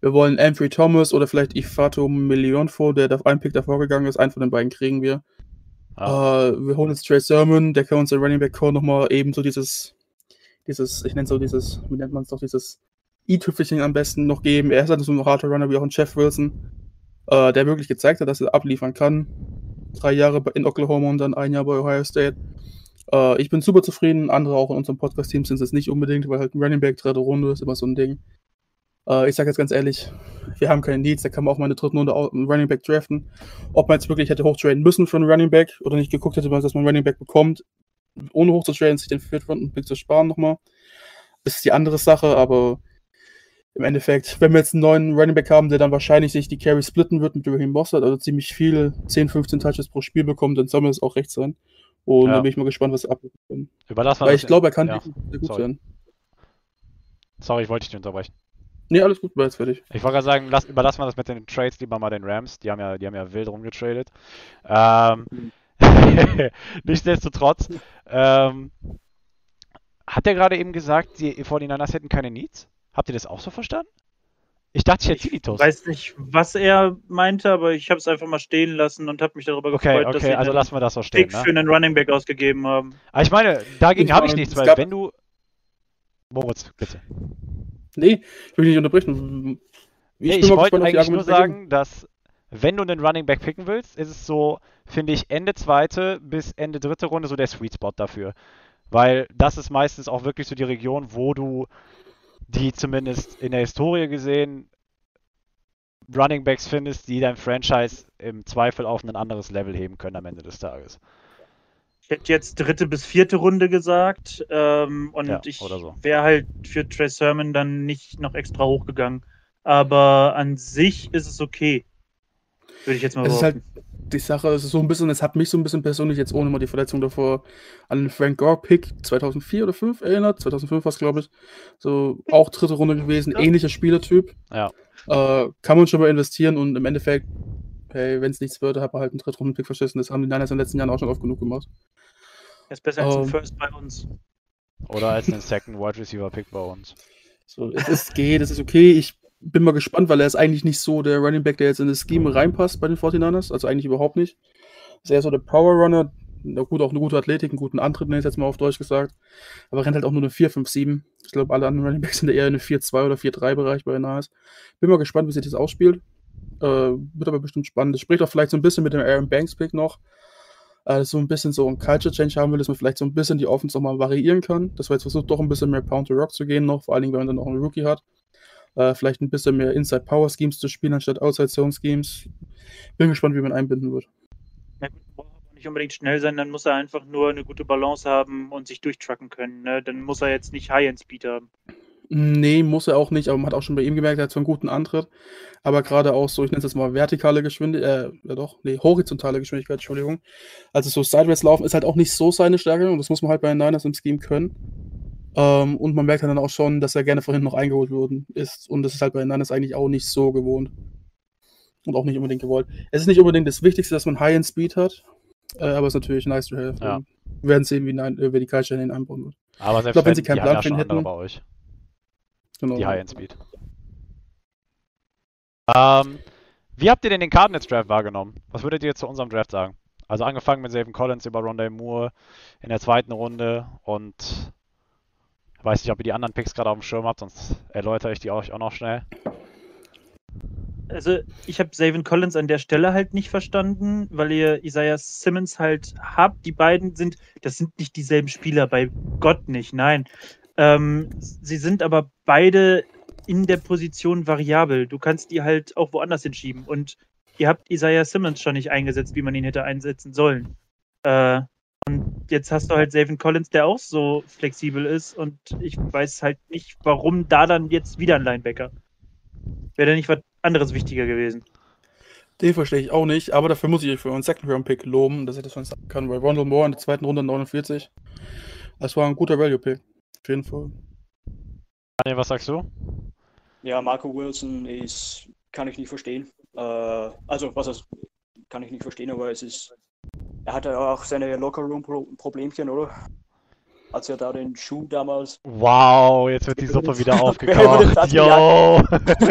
Wir wollen Amphrey Thomas oder vielleicht Ifato Millionfo, der auf einen Pick davor gegangen ist. Einen von den beiden kriegen wir. Ah. Uh, wir holen jetzt Trey Sermon, der kann uns der Running Back Core nochmal eben so dieses, dieses, ich nenne so dieses, wie nennt man es doch, dieses i-Tüpfelchen am besten noch geben. Er ist halt so ein harter Runner wie auch ein Jeff Wilson, uh, der wirklich gezeigt hat, dass er abliefern kann. Drei Jahre in Oklahoma und dann ein Jahr bei Ohio State. Uh, ich bin super zufrieden. Andere auch in unserem Podcast-Team sind es nicht unbedingt, weil halt ein Running Back dritte Runde ist immer so ein Ding. Äh, ich sage jetzt ganz ehrlich, wir haben keine Needs, da kann man auch mal eine dritte Runde einen Running Back draften. Ob man jetzt wirklich hätte hochtraden müssen für einen Running Back oder nicht geguckt hätte, dass man einen Running Back bekommt, ohne hochzutraden, sich den vierten Runden Pick zu sparen nochmal, ist die andere Sache, aber im Endeffekt, wenn wir jetzt einen neuen Running Back haben, der dann wahrscheinlich sich die Carry splitten wird mit Raheem Mossad, also ziemlich viel, 10, 15 Touches pro Spiel bekommt, dann soll mir das auch recht sein. Und ja. da bin ich mal gespannt, was er abgibt. Weil ich glaube, er kann ja. sehr gut Sorry. sein. Sorry, ich wollte dich nicht unterbrechen. Nee, alles gut, war jetzt fertig. Ich wollte gerade sagen, lass, überlassen wir das mit den Trades lieber mal den Rams. Die haben ja, die haben ja wild rumgetradet. Ähm, nichtsdestotrotz, ähm, hat er gerade eben gesagt, die 49ers hätten keine Needs? Habt ihr das auch so verstanden? Ich dachte, ich hätte Tilitos. Ich weiß nicht, was er meinte, aber ich habe es einfach mal stehen lassen und habe mich darüber okay, gefreut, okay, dass sie also lassen wir das so stehen. Pick ne? für einen Running Back ausgegeben haben. Aber ich meine, dagegen habe ich nichts, weil wenn du. Moritz, bitte. Nee, ich will nicht unterbrechen. Ich, nee, ich wollte eigentlich nur sagen, dass wenn du einen Running Back picken willst, ist es so, finde ich, Ende zweite bis Ende dritte Runde so der Sweet Spot dafür. Weil das ist meistens auch wirklich so die Region, wo du die zumindest in der Historie gesehen Running Backs findest, die dein Franchise im Zweifel auf ein anderes Level heben können am Ende des Tages. Ich hätte jetzt dritte bis vierte Runde gesagt. Ähm, und Ja, ich so. wäre halt für Trey Sermon dann nicht noch extra hochgegangen. Aber an sich ist es okay. Würde ich jetzt mal Es ist halt behaupten. Die Sache, es ist so ein bisschen, es hat mich so ein bisschen persönlich jetzt ohne mal die Verletzung davor an den Frank Gore-Pick 2004 oder 2005 erinnert. 2005 war es, glaube ich. So auch dritte Runde gewesen, Ja. ähnlicher Spielertyp. Ja. Äh, kann man schon mal investieren und im Endeffekt, hey, wenn es nichts würde, hat man halt einen Drittrunden-Pick verschissen. Das haben die Niners in den letzten Jahren auch schon oft genug gemacht. Er ist besser als ein ähm, First bei uns. Oder als den Second Wide Receiver Pick bei uns. So, es ist, geht, es ist okay. Ich bin mal gespannt, weil er ist eigentlich nicht so der Running Back, der jetzt in das Scheme reinpasst bei den 49ers. Also eigentlich überhaupt nicht. Ist eher so der Power Runner. Gut, auch eine gute Athletik, einen guten Antritt, nenne ich jetzt mal auf Deutsch gesagt. Aber rennt halt auch nur eine 4, 5, 7. Ich glaube, alle anderen Running Backs sind eher in eine 4, 2 oder 4, 3 Bereich bei den Niners. Bin mal gespannt, wie sich das ausspielt. Äh, wird aber bestimmt spannend. Das spricht auch vielleicht so ein bisschen mit dem Aaron Banks Pick noch. Äh, dass so ein bisschen so ein Culture Change haben will, dass man vielleicht so ein bisschen die Offense nochmal variieren kann. Dass man jetzt versucht, doch ein bisschen mehr Pound to Rock zu gehen noch, vor allen Dingen, wenn man dann noch einen Rookie hat. Äh, vielleicht ein bisschen mehr Inside Power Schemes zu spielen, anstatt Outside Zone Schemes. Bin gespannt, wie man einbinden wird. Na gut, braucht aber nicht unbedingt schnell sein, dann muss er einfach nur eine gute Balance haben und sich durchtrucken können. Ne? Dann muss er jetzt nicht High-End-Speed haben. Nee, muss er auch nicht, aber man hat auch schon bei ihm gemerkt, er hat so einen guten Antritt. Aber gerade auch so, ich nenne es jetzt mal vertikale Geschwindigkeit, äh, ja doch, nee, horizontale Geschwindigkeit, Entschuldigung. Also so Sideways laufen ist halt auch nicht so seine Stärke und das muss man halt bei den Niners im Scheme können. Ähm, und man merkt dann auch schon, dass er gerne von hinten noch eingeholt worden ist. Und das ist halt bei den Niners eigentlich auch nicht so gewohnt. Und auch nicht unbedingt gewollt. Es ist nicht unbedingt das Wichtigste, dass man High-End-Speed hat, äh, aber es ist natürlich nice to have. Ja. Wir werden sehen, wie, Nine- äh, wie die Culture ihn einbauen wird. Aber selbst glaub, wenn sie keinen Plan für ihn hätten- bei euch. Genau. Die High-End-Speed. Ähm, wie habt ihr denn den Cardinals Draft wahrgenommen? Was würdet ihr jetzt zu unserem Draft sagen? Also angefangen mit Savin Collins über Rondé Moore in der zweiten Runde und weiß nicht, ob ihr die anderen Picks gerade auf dem Schirm habt, sonst erläutere ich die euch auch noch schnell. Also, ich habe Savin Collins an der Stelle halt nicht verstanden, weil ihr Isaiah Simmons halt habt. Die beiden sind, das sind nicht dieselben Spieler, bei Gott nicht, nein. Ähm, sie sind aber beide in der Position variabel. Du kannst die halt auch woanders hinschieben. Und ihr habt Isaiah Simmons schon nicht eingesetzt, wie man ihn hätte einsetzen sollen. Äh, und jetzt hast du halt Savin Collins, der auch so flexibel ist und ich weiß halt nicht, warum da dann jetzt wieder ein Linebacker. Wäre da nicht was anderes wichtiger gewesen? Den verstehe ich auch nicht, aber dafür muss ich euch für einen Second Round Pick loben, dass ich das schon sagen kann, weil Rondell Moore in der zweiten Runde 49. Das war ein guter Value Pick. Auf jeden Fall. Daniel, was sagst du? Ja, Marco Wilson ist, kann ich nicht verstehen. Äh, also, was ist, kann ich nicht verstehen, aber es ist, er hatte auch seine Locker-Room-Problemchen, oder? Als er da den Schuh damals. Wow, jetzt wird die Suppe wieder aufgekocht. Yo!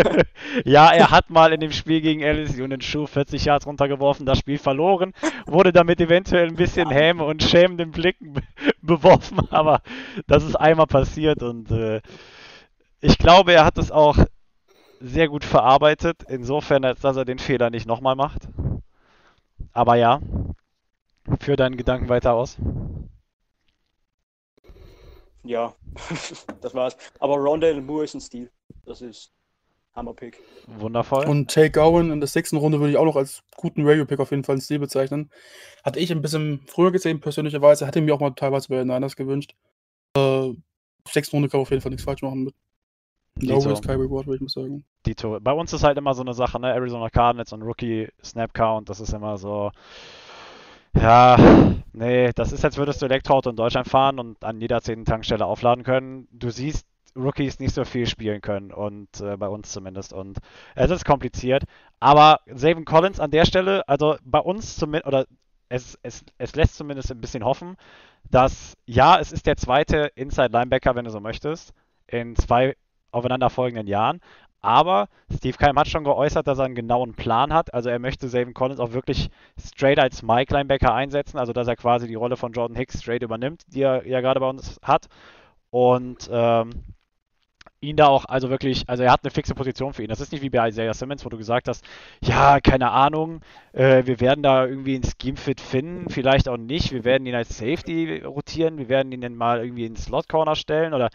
ja, er hat mal in dem Spiel gegen LSU einen Schuh 40 Yards runtergeworfen, das Spiel verloren, wurde damit eventuell ein bisschen Häme und schämenden Blicken beworfen, aber das ist einmal passiert und äh, ich glaube, er hat es auch sehr gut verarbeitet, insofern, als dass er den Fehler nicht nochmal macht. Aber ja, führ deinen Gedanken weiter aus. Ja, das war's. Aber Rondale Moore ist ein Stil. Das ist Hammerpick. Wundervoll. Und Take Owen in der sechsten Runde würde ich auch noch als guten Radio-Pick auf jeden Fall einen Stil bezeichnen. Hatte ich ein bisschen früher gesehen, persönlicherweise. Hätte mir auch mal teilweise bei den Niners gewünscht. Äh, sechste Runde kann auf jeden Fall nichts falsch machen mit. No Dito. risk, high reward, würde ich mal sagen. Dito. Bei uns ist halt immer so eine Sache, ne? Arizona Cardinals und Rookie Snap Count, das ist immer so. Ja, nee, das ist, als würdest du Elektroauto in Deutschland fahren und an jeder zehnten Tankstelle aufladen können. Du siehst Rookies nicht so viel spielen können und äh, bei uns zumindest und es ist kompliziert. Aber Savin Collins an der Stelle, also bei uns zumindest, oder es, es, es lässt zumindest ein bisschen hoffen, dass ja, es ist der zweite Inside Linebacker, wenn du so möchtest, in zwei aufeinanderfolgenden Jahren. Aber Steve Keim hat schon geäußert, dass er einen genauen Plan hat. Also er möchte Savin Collins auch wirklich straight als Mike Linebacker einsetzen, also dass er quasi die Rolle von Jordan Hicks straight übernimmt, die er ja gerade bei uns hat. Und ähm, ihn da auch, also wirklich, also er hat eine fixe Position für ihn. Das ist nicht wie bei Isaiah Simmons, wo du gesagt hast, ja, keine Ahnung, äh, wir werden da irgendwie ein Scheme-Fit finden, vielleicht auch nicht. Wir werden ihn als Safety rotieren, wir werden ihn dann mal irgendwie ins Slot-Corner stellen oder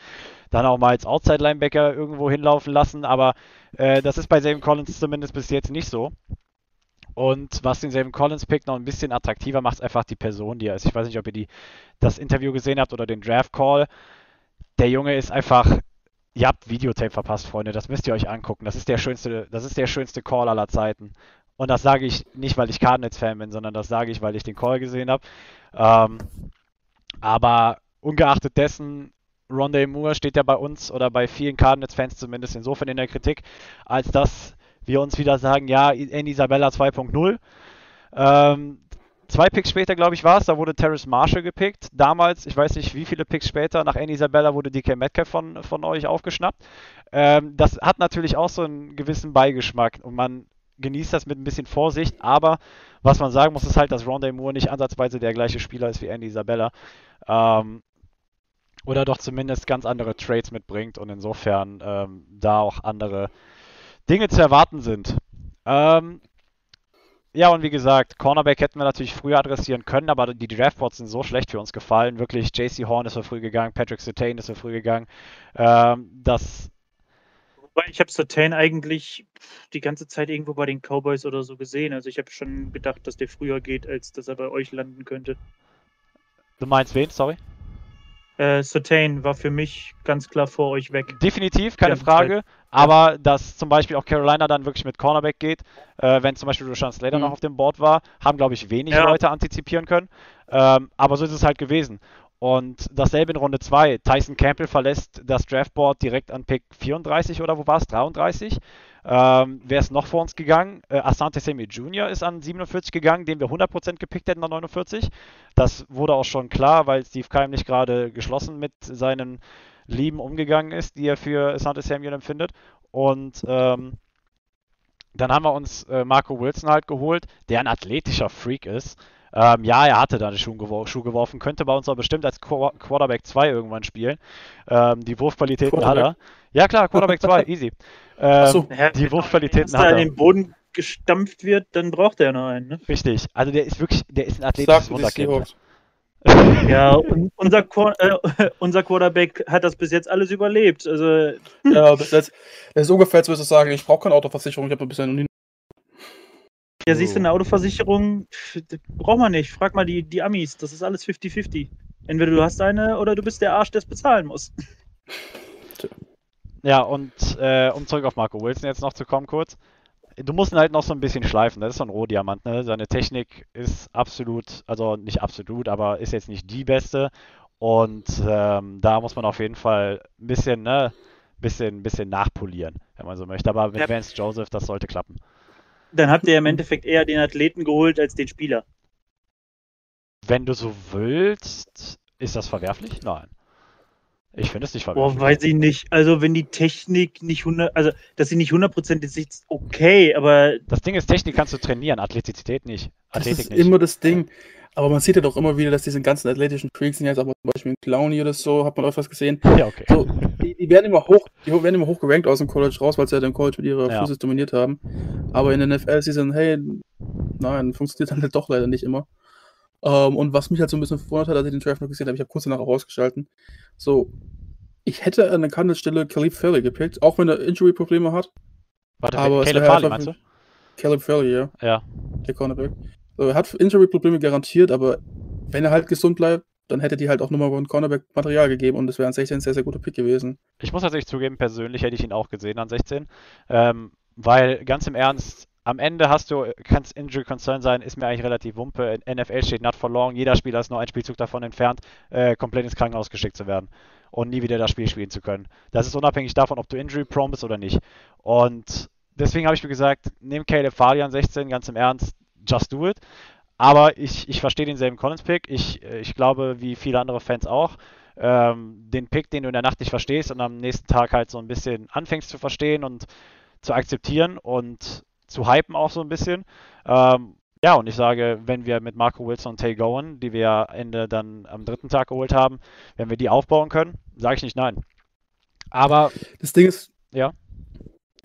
dann auch mal als Outside-Linebacker irgendwo hinlaufen lassen, aber äh, das ist bei Savin Collins zumindest bis jetzt nicht so. Und was den Savin Collins Pick noch ein bisschen attraktiver macht, ist einfach die Person, die er ist. Ich weiß nicht, ob ihr die, das Interview gesehen habt oder den Draft Call. Der Junge ist einfach, ihr habt Videotape verpasst, Freunde. Das müsst ihr euch angucken. Das ist der schönste, das ist der schönste Call aller Zeiten. Und das sage ich nicht, weil ich Cardinals-Fan bin, sondern das sage ich, weil ich den Call gesehen habe. Ähm, aber ungeachtet dessen, Rondé Moore steht ja bei uns oder bei vielen Cardinals-Fans zumindest insofern in der Kritik, als dass wir uns wieder sagen, ja, in Isabella 2.0. Ähm, zwei Picks später, glaube ich, war es, da wurde Terrace Marshall gepickt. Damals, ich weiß nicht, wie viele Picks später, nach Annie Isabella wurde DK Metcalf von, von euch aufgeschnappt. Ähm, das hat natürlich auch so einen gewissen Beigeschmack und man genießt das mit ein bisschen Vorsicht, aber was man sagen muss, ist halt, dass Rondé Moore nicht ansatzweise der gleiche Spieler ist wie Andy Isabella. Ähm, oder doch zumindest ganz andere Trades mitbringt und insofern ähm, da auch andere Dinge zu erwarten sind. Ähm, ja, und wie gesagt, Cornerback hätten wir natürlich früher adressieren können, aber die Draftboards sind so schlecht für uns gefallen. Wirklich, JC Horn ist so früh gegangen, Patrick Sertain ist so früh gegangen. Ähm, das Wobei ich habe Sertain eigentlich die ganze Zeit irgendwo bei den Cowboys oder so gesehen. Also ich habe schon gedacht, dass der früher geht, als dass er bei euch landen könnte. Du meinst wen? Sorry? Äh, Sertain war für mich ganz klar vor euch weg. Definitiv, keine Ja, Frage. Aber dass zum Beispiel auch Carolina dann wirklich mit Cornerback geht, äh, wenn zum Beispiel Rashawn Slater Mhm. noch auf dem Board war, haben, glaube ich, wenig Ja. Leute antizipieren können. Ähm, aber so ist es halt gewesen. Und dasselbe in Runde 2. Tyson Campbell verlässt das Draftboard direkt an Pick 34 oder wo war es? 33. Ähm, wer ist noch vor uns gegangen? Äh, Asante Samuel Jr. ist an 47 gegangen, den wir 100% gepickt hätten an 49. Das wurde auch schon klar, weil Steve Keim nicht gerade geschlossen mit seinen Lieben umgegangen ist, die er für Asante Samuel empfindet. Und ähm, dann haben wir uns äh, Marco Wilson halt geholt, der ein athletischer Freak ist. Ähm, ja, er hatte da eine Schuh, gewor Schuh geworfen, könnte bei uns aber bestimmt als Qu Quarterback 2 irgendwann spielen. Ähm, die Wurfqualitäten hat er. Ja klar, Quarterback 2, easy. Ähm, Achso. Ja, die Wurfqualitäten Wenn er hat er. den Boden gestampft wird, dann braucht er noch einen. Ne? Richtig. Also der ist wirklich, der ist ein athletisches Wunderkind. Ja, und unser, Quar äh, unser Quarterback hat das bis jetzt alles überlebt. Also Ja, das, das, das ist ungefähr, als würdest du sagen, ich brauche keine Autoversicherung, ich habe bisher noch nie. Ja, siehst du, eine Autoversicherung pf, das braucht man nicht. Frag mal die, die Amis. Das ist alles 50-50. Entweder du hast eine oder du bist der Arsch, der es bezahlen muss. Ja, und äh, um zurück auf Marco Wilson jetzt noch zu kommen kurz. Du musst ihn halt noch so ein bisschen schleifen. Das ist so ein Rohdiamant, ne? Seine Technik ist absolut, also nicht absolut, aber ist jetzt nicht die beste. Und ähm, da muss man auf jeden Fall ein bisschen, ne, bisschen, bisschen nachpolieren, wenn man so möchte. Aber mit Ja. Vance Joseph, das sollte klappen. Dann habt ihr im Endeffekt eher den Athleten geholt als den Spieler. Wenn du so willst, ist das verwerflich? Nein. Ich finde es nicht Boah, verwerflich. weiß ich nicht. Also, wenn die Technik nicht 100, also, dass sie nicht 100% sitzt, okay, aber Das Ding ist, Technik kannst du trainieren, Athletizität nicht. Das Athletik ist nicht. immer das Ding. Aber man sieht ja doch immer wieder, dass diese ganzen athletischen Freaks, jetzt aber zum Beispiel in Clowny oder so, hat man öfters gesehen. Ja, okay. So, die, die werden immer hoch, die werden immer hoch gerankt aus dem College raus, weil sie ja den College mit ihrer Ja. Physis dominiert haben. Aber in der NFL sie sind, hey, nein, funktioniert dann halt doch leider nicht immer. Ähm, und was mich halt so ein bisschen verwundert hat, als ich den Draft noch gesehen habe, ich habe kurz danach auch rausgeschalten. So, ich hätte an der Kantenstelle Caleb Fairley gepickt, auch wenn er Injury-Probleme hat. Warte, aber es Caleb Farley einfach- meinst du? Caleb Fairley, ja, Ja. der Cornerback. So, er hat Injury-Probleme garantiert, aber wenn er halt gesund bleibt, dann hätte die halt auch Nummer One Cornerback Material gegeben und das wäre an 16 ein sehr, sehr guter Pick gewesen. Ich muss tatsächlich zugeben, persönlich hätte ich ihn auch gesehen an 16. Ähm, weil, ganz im Ernst, am Ende hast du, kann es Injury Concern sein, ist mir eigentlich relativ wumpe. In NFL steht not for long. Jeder Spieler ist nur ein Spielzug davon entfernt, äh, komplett ins Krankenhaus geschickt zu werden und nie wieder das Spiel spielen zu können. Das ist unabhängig davon, ob du Injury prone bist oder nicht. Und deswegen habe ich mir gesagt, nimm Caleb Farley an 16, ganz im Ernst, just do it. Aber ich, ich verstehe denselben Collins-Pick. Ich, äh, ich glaube, wie viele andere Fans auch, ähm, den Pick, den du in der Nacht nicht verstehst und am nächsten Tag halt so ein bisschen anfängst zu verstehen und zu akzeptieren und zu hypen auch so ein bisschen. Ähm, ja, und ich sage, wenn wir mit Marco Wilson und Tay Gowan, die wir Ende dann am dritten Tag geholt haben, wenn wir die aufbauen können, sage ich nicht nein. Aber, Das Ding ist. Ja.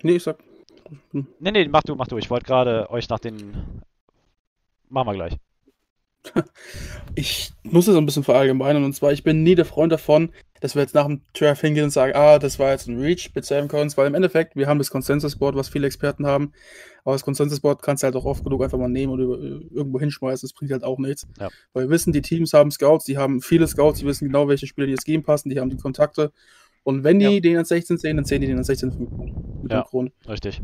Nee, ich sag. nee, nee, mach du, mach du. Ich wollte gerade euch nach den. Machen wir gleich. Ich muss es ein bisschen verallgemeinern. Und zwar, ich bin nie der Freund davon, dass wir jetzt nach dem Draft hingehen und sagen, ah, das war jetzt ein Reach mit Sam Collins, weil im Endeffekt, wir haben das Consensus-Board, was viele Experten haben, aber das Consensus-Board kannst du halt auch oft genug einfach mal nehmen und über, irgendwo hinschmeißen, das bringt halt auch nichts. Ja. Weil wir wissen, die Teams haben Scouts, die haben viele Scouts, die wissen genau, welche Spieler die ins Game passen, die haben die Kontakte. Und wenn die Ja. den an 16 sehen, dann sehen die den an 16 mit Ja. dem Grund. Richtig.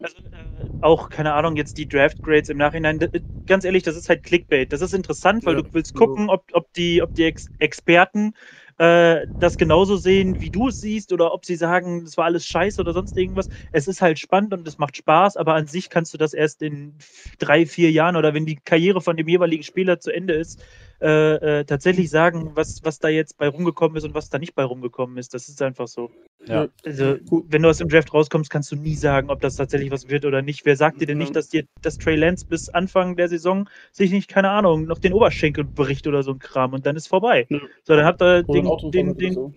Also, äh, auch, keine Ahnung, jetzt die Draft Grades im Nachhinein, d- ganz ehrlich, das ist halt Clickbait. Das ist interessant, weil Ja, du willst gucken, ob, ob die, ob die Ex Experten äh, das genauso sehen, wie du es siehst, oder ob sie sagen, das war alles scheiße oder sonst irgendwas. Es ist halt spannend und es macht Spaß, aber an sich kannst du das erst in drei, vier Jahren oder wenn die Karriere von dem jeweiligen Spieler zu Ende ist, äh, äh, tatsächlich sagen, was, was da jetzt bei rumgekommen ist und was da nicht bei rumgekommen ist. Das ist einfach so. Ja. Also, Gut. wenn du aus dem Draft rauskommst, kannst du nie sagen, ob das tatsächlich was wird oder nicht. Wer sagt dir denn nicht, dass dir das Trey Lance bis Anfang der Saison sich nicht, keine Ahnung, noch den Oberschenkel bricht oder so ein Kram und dann ist vorbei. Ja. So, dann habt ihr den, den, den,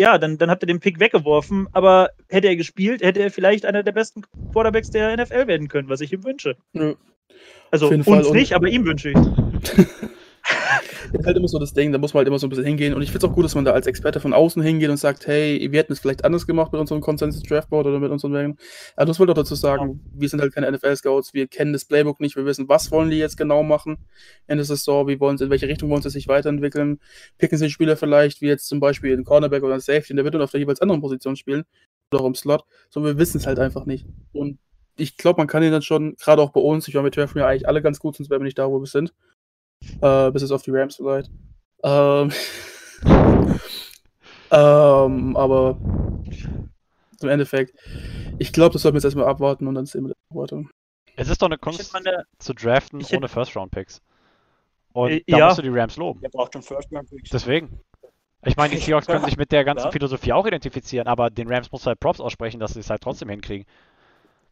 ja, dann, dann habt ihr den Pick weggeworfen, aber hätte er gespielt, hätte er vielleicht einer der besten Quarterbacks der NFL werden können, was ich ihm wünsche. Ja. Also uns Fall und- nicht, aber ihm wünsche ich. Das ist halt immer so das Ding, da muss man halt immer so ein bisschen hingehen. Und ich finde es auch gut, dass man da als Experte von außen hingeht und sagt, hey, wir hätten es vielleicht anders gemacht mit unserem Consensus Draftboard oder mit unseren Wegen. Aber das wollte auch dazu sagen, wir sind halt keine NFL-Scouts, wir kennen das Playbook nicht, wir wissen, was wollen die jetzt genau machen in der Saison, wie wollen sie, in welche Richtung wollen sie sich weiterentwickeln. Picken sie einen Spieler vielleicht, wie jetzt zum Beispiel ein Cornerback oder ein Safety, der wird dann auf der jeweils anderen Position spielen oder auch im Slot. So, wir wissen es halt einfach nicht. Und ich glaube, man kann ihn dann schon, gerade auch bei uns, ich war mit draften ja eigentlich alle ganz gut, sonst wären wir nicht da, wo wir sind. Äh, bis es auf die Rams vielleicht. Ähm, ähm, aber im Endeffekt, ich glaube, das sollten wir jetzt erstmal abwarten und dann sehen wir das weiter. Es ist doch eine Kunst hätte mal eine, zu draften hätte- ohne First-Round-Picks. Und Äh, da ja. musst du die Rams loben. Der braucht schon First Round Picks. Deswegen. Ich meine, die Seahawks können sich mit der ganzen Ja. Philosophie auch identifizieren, aber den Rams muss halt Props aussprechen, dass sie es halt trotzdem hinkriegen.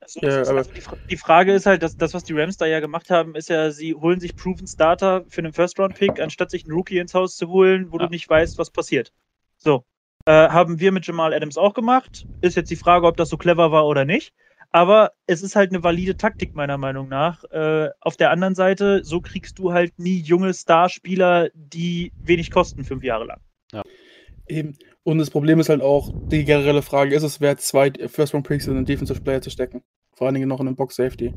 Also, Ja, ist, also die, die Frage ist halt, dass das, was die Rams da ja gemacht haben, ist ja, sie holen sich Proven Starter für einen First-Round-Pick, anstatt sich einen Rookie ins Haus zu holen, wo Ja. du nicht weißt, was passiert. So. Äh, haben wir mit Jamal Adams auch gemacht. Ist jetzt die Frage, ob das so clever war oder nicht. Aber es ist halt eine valide Taktik, meiner Meinung nach. Äh, auf der anderen Seite, so kriegst du halt nie junge Starspieler, die wenig kosten, fünf Jahre lang. Eben. Und das Problem ist halt auch, die generelle Frage, ist es wert, zwei First-Round-Picks in einen Defensive Player zu stecken? Vor allen Dingen noch in den Box Safety.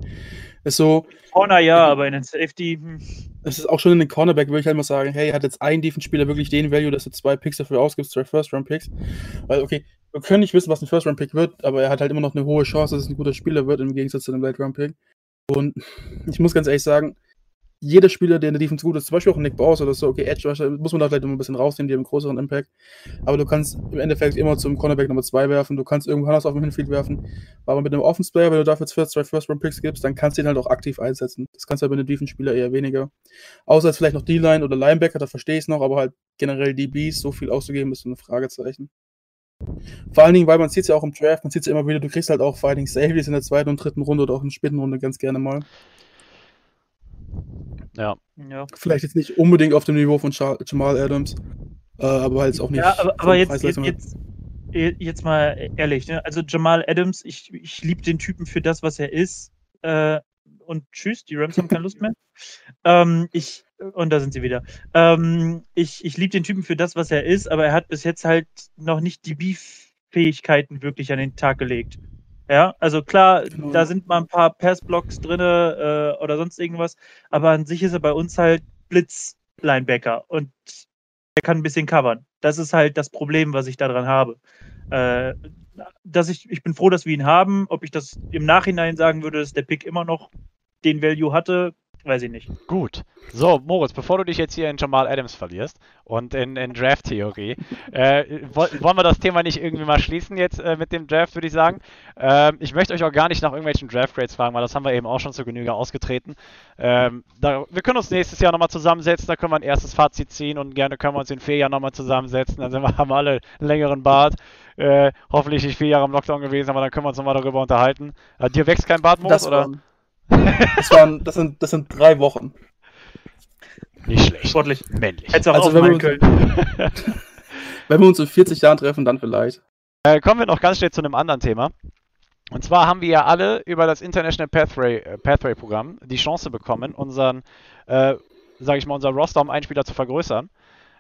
Ist so. Corner ja, aber in den Safety. Hm. Es ist auch schon in den Cornerback, würde ich halt mal sagen, hey, hat jetzt ein Defense-Spieler wirklich den Value, dass du zwei Picks dafür ausgibst, zwei First-Round-Picks? Weil, okay, wir können nicht wissen, was ein First-Round-Pick wird, aber er hat halt immer noch eine hohe Chance, dass es ein guter Spieler wird, im Gegensatz zu einem Late-Round-Pick. Und ich muss ganz ehrlich sagen, jeder Spieler, der in der Defense gut ist, zum Beispiel auch Nick Boss oder so, okay, Edge muss man da vielleicht immer ein bisschen rausnehmen, die haben einen größeren Impact. Aber du kannst im Endeffekt immer zum Cornerback Nummer 2 werfen, du kannst irgendwo anders auf dem Hinfield werfen. Aber mit einem Offense Player, wenn du dafür zwei First Round Picks gibst, dann kannst du ihn halt auch aktiv einsetzen. Das kannst du halt bei einem Defense-Spieler eher weniger. Außer jetzt vielleicht noch D-Line oder Linebacker, da verstehe ich es noch, aber halt generell DBs so viel auszugeben, ist so eine Fragezeichen. Vor allen Dingen, weil man sieht es ja auch im Draft, man sieht es ja immer wieder, du kriegst halt auch Fighting Safeties in der zweiten und dritten Runde oder auch in der späten Runde ganz gerne mal. Ja. ja. Vielleicht jetzt nicht unbedingt auf dem Niveau von Jamal Adams, äh, aber halt auch nicht. Ja, aber, aber jetzt, jetzt, jetzt, jetzt, mal ehrlich, ne? also Jamal Adams, ich, ich liebe den Typen für das, was er ist. Äh, und tschüss, die Rams haben keine Lust mehr. ähm, ich, und da sind sie wieder. Ähm, ich ich liebe den Typen für das, was er ist, aber er hat bis jetzt halt noch nicht die Beef-Fähigkeiten wirklich an den Tag gelegt. Ja, also klar, genau. da sind mal ein paar Passblocks drin äh, oder sonst irgendwas, aber an sich ist er bei uns halt Blitz-Linebacker und er kann ein bisschen covern. Das ist halt das Problem, was ich daran habe. Äh, dass ich, ich bin froh, dass wir ihn haben. Ob ich das im Nachhinein sagen würde, dass der Pick immer noch den Value hatte, Weiß ich nicht. Gut. So, Moritz, bevor du dich jetzt hier in Jamal Adams verlierst und in, in Draft-Theorie, äh, wollen wir das Thema nicht irgendwie mal schließen jetzt äh, mit dem Draft, würde ich sagen. Ähm, ich möchte euch auch gar nicht nach irgendwelchen Draft-Grades fragen, weil das haben wir eben auch schon zur Genüge ausgetreten. Ähm, da, wir können uns nächstes Jahr nochmal zusammensetzen, da können wir ein erstes Fazit ziehen und gerne können wir uns in vier Jahren nochmal zusammensetzen. Dann wir, haben wir alle einen längeren Bart. Äh, hoffentlich nicht vier Jahre im Lockdown gewesen, aber dann können wir uns nochmal darüber unterhalten. Äh, dir wächst kein Bart, Moritz, oder? Das, waren, das, sind, das sind drei Wochen. Nicht schlecht. Sportlich. Männlich. Hättest auch also, wenn wir, uns, wenn wir uns in 40 Jahren treffen, dann vielleicht. Äh, kommen wir noch ganz schnell zu einem anderen Thema. Und zwar haben wir ja alle über das International Pathway, äh, Pathway Programm die Chance bekommen, unseren, äh, sage ich mal, unser Roster um einen Spieler zu vergrößern,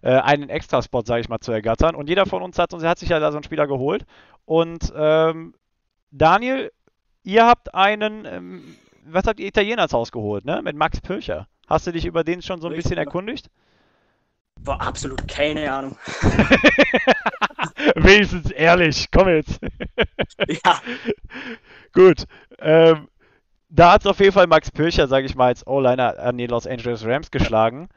äh, einen Extraspot, sage ich mal, zu ergattern. Und jeder von uns hat, und hat sich ja da so einen Spieler geholt. Und ähm, Daniel, ihr habt einen ähm, was habt ihr Italiener ins Haus geholt, ne? Mit Max Pircher. Hast du dich über den schon so ein Richtig. bisschen erkundigt? War absolut keine Ahnung. Wenigstens ehrlich, komm jetzt. ja. Gut. Ähm, da hat es auf jeden Fall Max Pircher, sage ich mal, als O-Liner an die Los Angeles Rams geschlagen.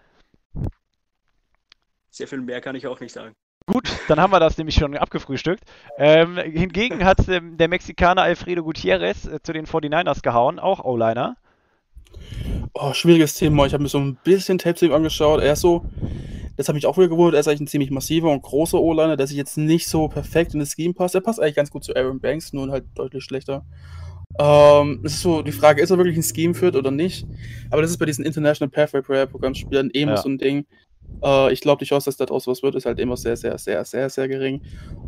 Sehr viel mehr kann ich auch nicht sagen. Gut, dann haben wir das nämlich schon abgefrühstückt. Ähm, hingegen hat ähm, der Mexikaner Alfredo Gutierrez äh, zu den 49ers gehauen, auch O-Liner. Oh, schwieriges Thema. Ich habe mir so ein bisschen Tape angeschaut. Er ist so, das hat mich auch wieder gewundert, er ist eigentlich ein ziemlich massiver und großer O-Liner, der sich jetzt nicht so perfekt in das Scheme passt. Er passt eigentlich ganz gut zu Aaron Banks, nur halt deutlich schlechter. Ähm, es ist so die Frage, ist er wirklich ein Scheme fit oder nicht? Aber das ist bei diesen International Pathway Prayer Programmspielern eben ja. so ein Ding. Äh, ich glaube, die Chance, dass daraus was wird, ist halt immer sehr, sehr, sehr, sehr, sehr gering.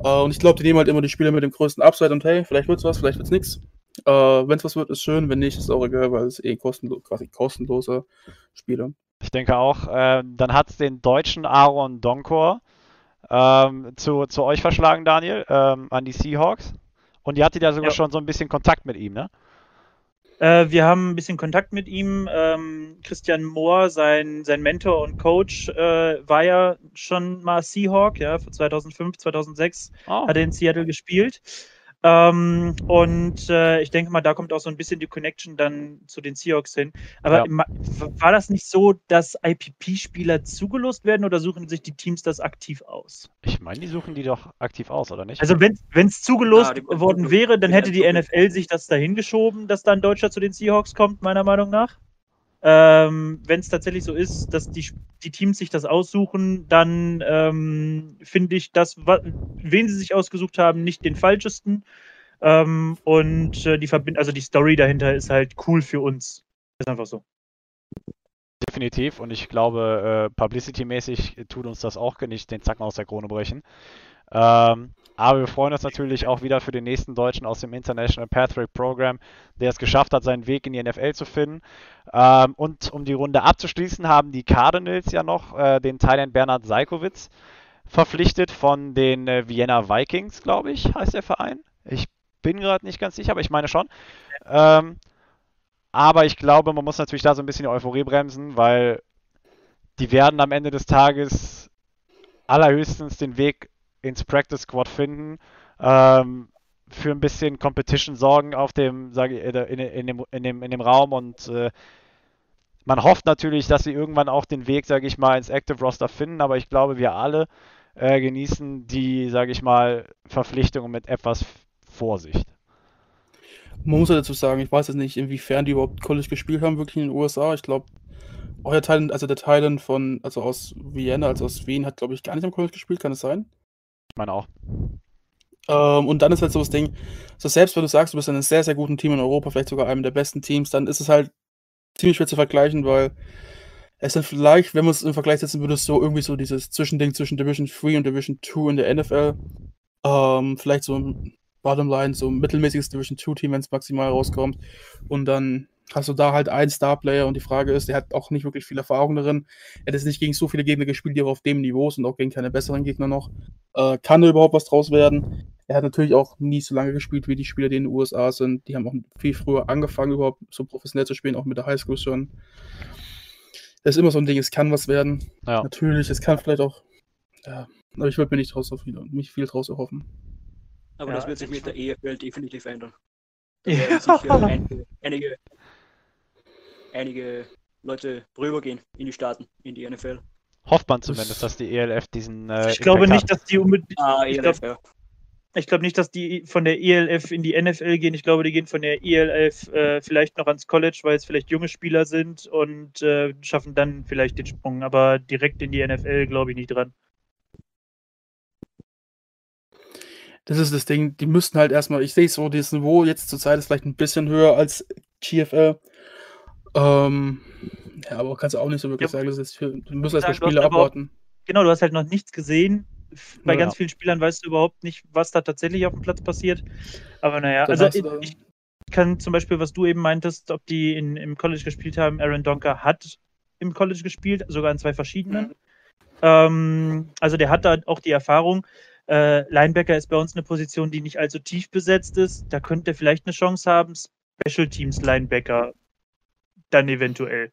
Äh, und ich glaube, die nehmen halt immer die Spieler mit dem größten Upside und hey, vielleicht wird es was, vielleicht wird es nichts. Äh, wenn es was wird, ist schön, wenn nicht, ist auch egal, weil es eh kostenlo quasi kostenlose Spieler. Ich denke auch. Äh, dann hat es den deutschen Aaron Donkor ähm, zu, zu euch verschlagen, Daniel, ähm, an die Seahawks. Und ihr hattet ja sogar ja. schon so ein bisschen Kontakt mit ihm, ne? Äh, wir haben ein bisschen Kontakt mit ihm. Ähm, Christian Mohr, sein, sein Mentor und Coach, äh, war ja schon mal Seahawk, ja, für 2005, 2006 oh. hat er in Seattle gespielt. Ähm, und äh, ich denke mal, da kommt auch so ein bisschen die Connection dann zu den Seahawks hin. Aber ja. war das nicht so, dass IPP-Spieler zugelost werden oder suchen sich die Teams das aktiv aus? Ich meine, die suchen die doch aktiv aus, oder nicht? Also wenn es zugelost ja, worden wäre, dann hätte die NFL sich das dahin geschoben, dass da ein Deutscher zu den Seahawks kommt, meiner Meinung nach. Ähm, Wenn es tatsächlich so ist, dass die, die Teams sich das aussuchen, dann ähm, finde ich das, wen sie sich ausgesucht haben, nicht den falschesten. Ähm, und äh, die Verbind also die Story dahinter ist halt cool für uns. Ist einfach so. Definitiv und ich glaube, äh, publicity-mäßig tut uns das auch nicht den Zacken aus der Krone brechen. Ähm, aber wir freuen uns natürlich auch wieder für den nächsten Deutschen aus dem International Pathway Program, der es geschafft hat, seinen Weg in die NFL zu finden. Ähm, und um die Runde abzuschließen, haben die Cardinals ja noch äh, den Thailand Bernhard Seikowitz verpflichtet von den äh, Vienna Vikings, glaube ich, heißt der Verein. Ich bin gerade nicht ganz sicher, aber ich meine schon. Ähm, aber ich glaube, man muss natürlich da so ein bisschen die Euphorie bremsen, weil die werden am Ende des Tages allerhöchstens den Weg ins Practice Squad finden, ähm, für ein bisschen Competition sorgen auf dem, sage ich, in, in, dem, in, dem, in dem Raum und äh, man hofft natürlich, dass sie irgendwann auch den Weg, sage ich mal, ins Active Roster finden, aber ich glaube, wir alle äh, genießen die, sage ich mal, Verpflichtung mit etwas Vorsicht. Man muss ja dazu sagen, ich weiß jetzt nicht, inwiefern die überhaupt College gespielt haben, wirklich in den USA. Ich glaube, euer Teil, also der Teil von, also aus Vienna, also aus Wien, hat, glaube ich, gar nicht am College gespielt, kann es sein? Ich meine auch. Ähm, und dann ist halt so das Ding, so selbst wenn du sagst, du bist in einem sehr, sehr guten Team in Europa, vielleicht sogar einem der besten Teams, dann ist es halt ziemlich schwer zu vergleichen, weil es dann vielleicht, wenn man es im Vergleich setzen würde, so irgendwie so dieses Zwischending zwischen Division 3 und Division 2 in der NFL. Ähm, vielleicht so ein Bottomline, so ein mittelmäßiges Division 2 Team, wenn es maximal rauskommt. Und dann hast du da halt einen Star-Player und die Frage ist, der hat auch nicht wirklich viel Erfahrung darin. Er hat jetzt nicht gegen so viele Gegner gespielt, die auch auf dem Niveau sind, auch gegen keine besseren Gegner noch. Äh, kann da überhaupt was draus werden? Er hat natürlich auch nie so lange gespielt wie die Spieler, die in den USA sind. Die haben auch viel früher angefangen, überhaupt so professionell zu spielen, auch mit der Highschool schon. Das ist immer so ein Ding, es kann was werden. Ja. Natürlich, es kann vielleicht auch. Ja, aber ich würde mir nicht, draus so viel, nicht viel draus erhoffen. Aber ja, das wird sich mit der EFL definitiv ändern. Da ja. sicher einige, einige, einige Leute rübergehen in die Staaten, in die NFL. Hofft man zumindest, dass die ELF diesen. Äh, ich glaube nicht, dass die unbedingt. Ah, ELF, glaub, ja. Ich glaube nicht, dass die von der ELF in die NFL gehen. Ich glaube, die gehen von der ELF äh, vielleicht noch ans College, weil es vielleicht junge Spieler sind und äh, schaffen dann vielleicht den Sprung. Aber direkt in die NFL glaube ich nicht dran. Das ist das Ding. Die müssten halt erstmal, ich sehe so, dieses Niveau jetzt zur Zeit ist vielleicht ein bisschen höher als GFL. Ähm, ja, aber kannst du auch nicht so wirklich ja, sagen, das ist für, du musst erstmal Spiele abwarten. Genau, du hast halt noch nichts gesehen bei ja. ganz vielen Spielern weißt du überhaupt nicht, was da tatsächlich auf dem Platz passiert. Aber naja, also ich, ich, kann zum Beispiel, was du eben meintest, ob die in, im College gespielt haben, Aaron Donker hat im College gespielt, sogar in zwei verschiedenen. Mhm. Ähm, also der hat da auch die Erfahrung. Äh, Linebacker ist bei uns eine Position, die nicht allzu tief besetzt ist. Da könnte er vielleicht eine Chance haben. Special Teams Linebacker dann eventuell.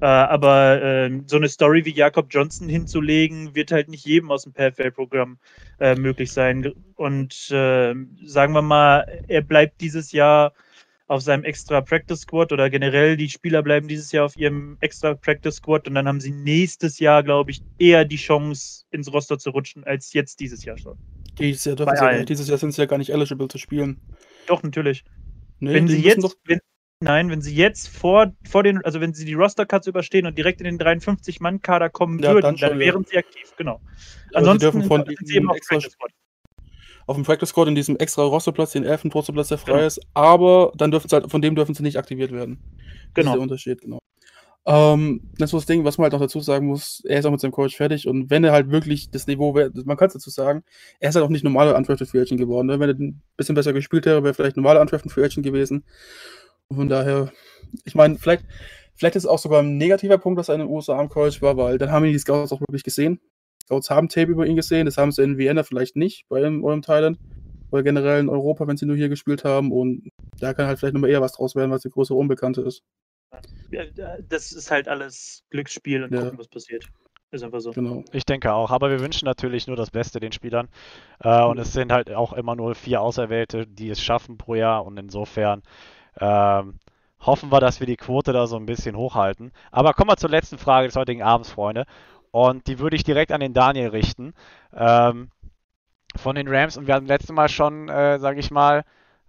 Äh, aber äh, so eine Story wie Jakob Johnson hinzulegen, wird halt nicht jedem aus dem PFL-Programm äh, möglich sein. Und äh, sagen wir mal, er bleibt dieses Jahr auf seinem extra Practice Squad oder generell die Spieler bleiben dieses Jahr auf ihrem extra Practice Squad und dann haben sie nächstes Jahr, glaube ich, eher die Chance ins Roster zu rutschen als jetzt dieses Jahr schon. Dieses Jahr, ja, dieses Jahr sind sie ja gar nicht eligible zu spielen. Doch, natürlich. Nee, wenn sie jetzt, doch... wenn, Nein, wenn sie jetzt vor, vor den, also wenn sie die Roster-Cuts überstehen und direkt in den 53-Mann-Kader kommen ja, würden, dann, dann wären sie aktiv, genau. Aber Ansonsten sie von sind sie eben auf extra, auf dem Practice Squad in diesem extra Rosterplatz, den 11. Rosterplatz, der frei genau. ist, aber dann dürfen sie halt, von dem dürfen sie nicht aktiviert werden. Genau. Das ist genau. der Unterschied, genau. Ähm, das ist das Ding, was man halt auch dazu sagen muss, er ist auch mit seinem Coach fertig und wenn er halt wirklich das Niveau wäre, man kann es dazu sagen, er ist halt auch nicht normaler Undrafted Free Agent geworden. Ne? Wenn er ein bisschen besser gespielt wäre, wäre er vielleicht normaler Undrafted Free Agent gewesen. Von daher, ich meine, vielleicht, vielleicht ist es auch sogar ein negativer Punkt, dass er in den USA am College war, weil dann haben ihn die Scouts auch wirklich gesehen. Scouts haben Tape über ihn gesehen, das haben sie in Vienna vielleicht nicht bei eurem Thailand, oder generell in Europa, wenn sie nur hier gespielt haben und da kann halt vielleicht nochmal eher was draus werden, weil es die größere Unbekannte ist. Das ist halt alles Glücksspiel und ja. gucken, was passiert. Ist einfach so. Genau. Ich denke auch. Aber wir wünschen natürlich nur das Beste den Spielern. Äh, und es sind halt auch immer nur vier Auserwählte, die es schaffen pro Jahr. Und insofern ähm, hoffen wir, dass wir die Quote da so ein bisschen hochhalten. Aber kommen wir zur letzten Frage des heutigen Abends, Freunde. Und die würde ich direkt an den Daniel richten. Ähm, von den Rams. Und wir hatten letztes Mal schon, äh, sage ich mal,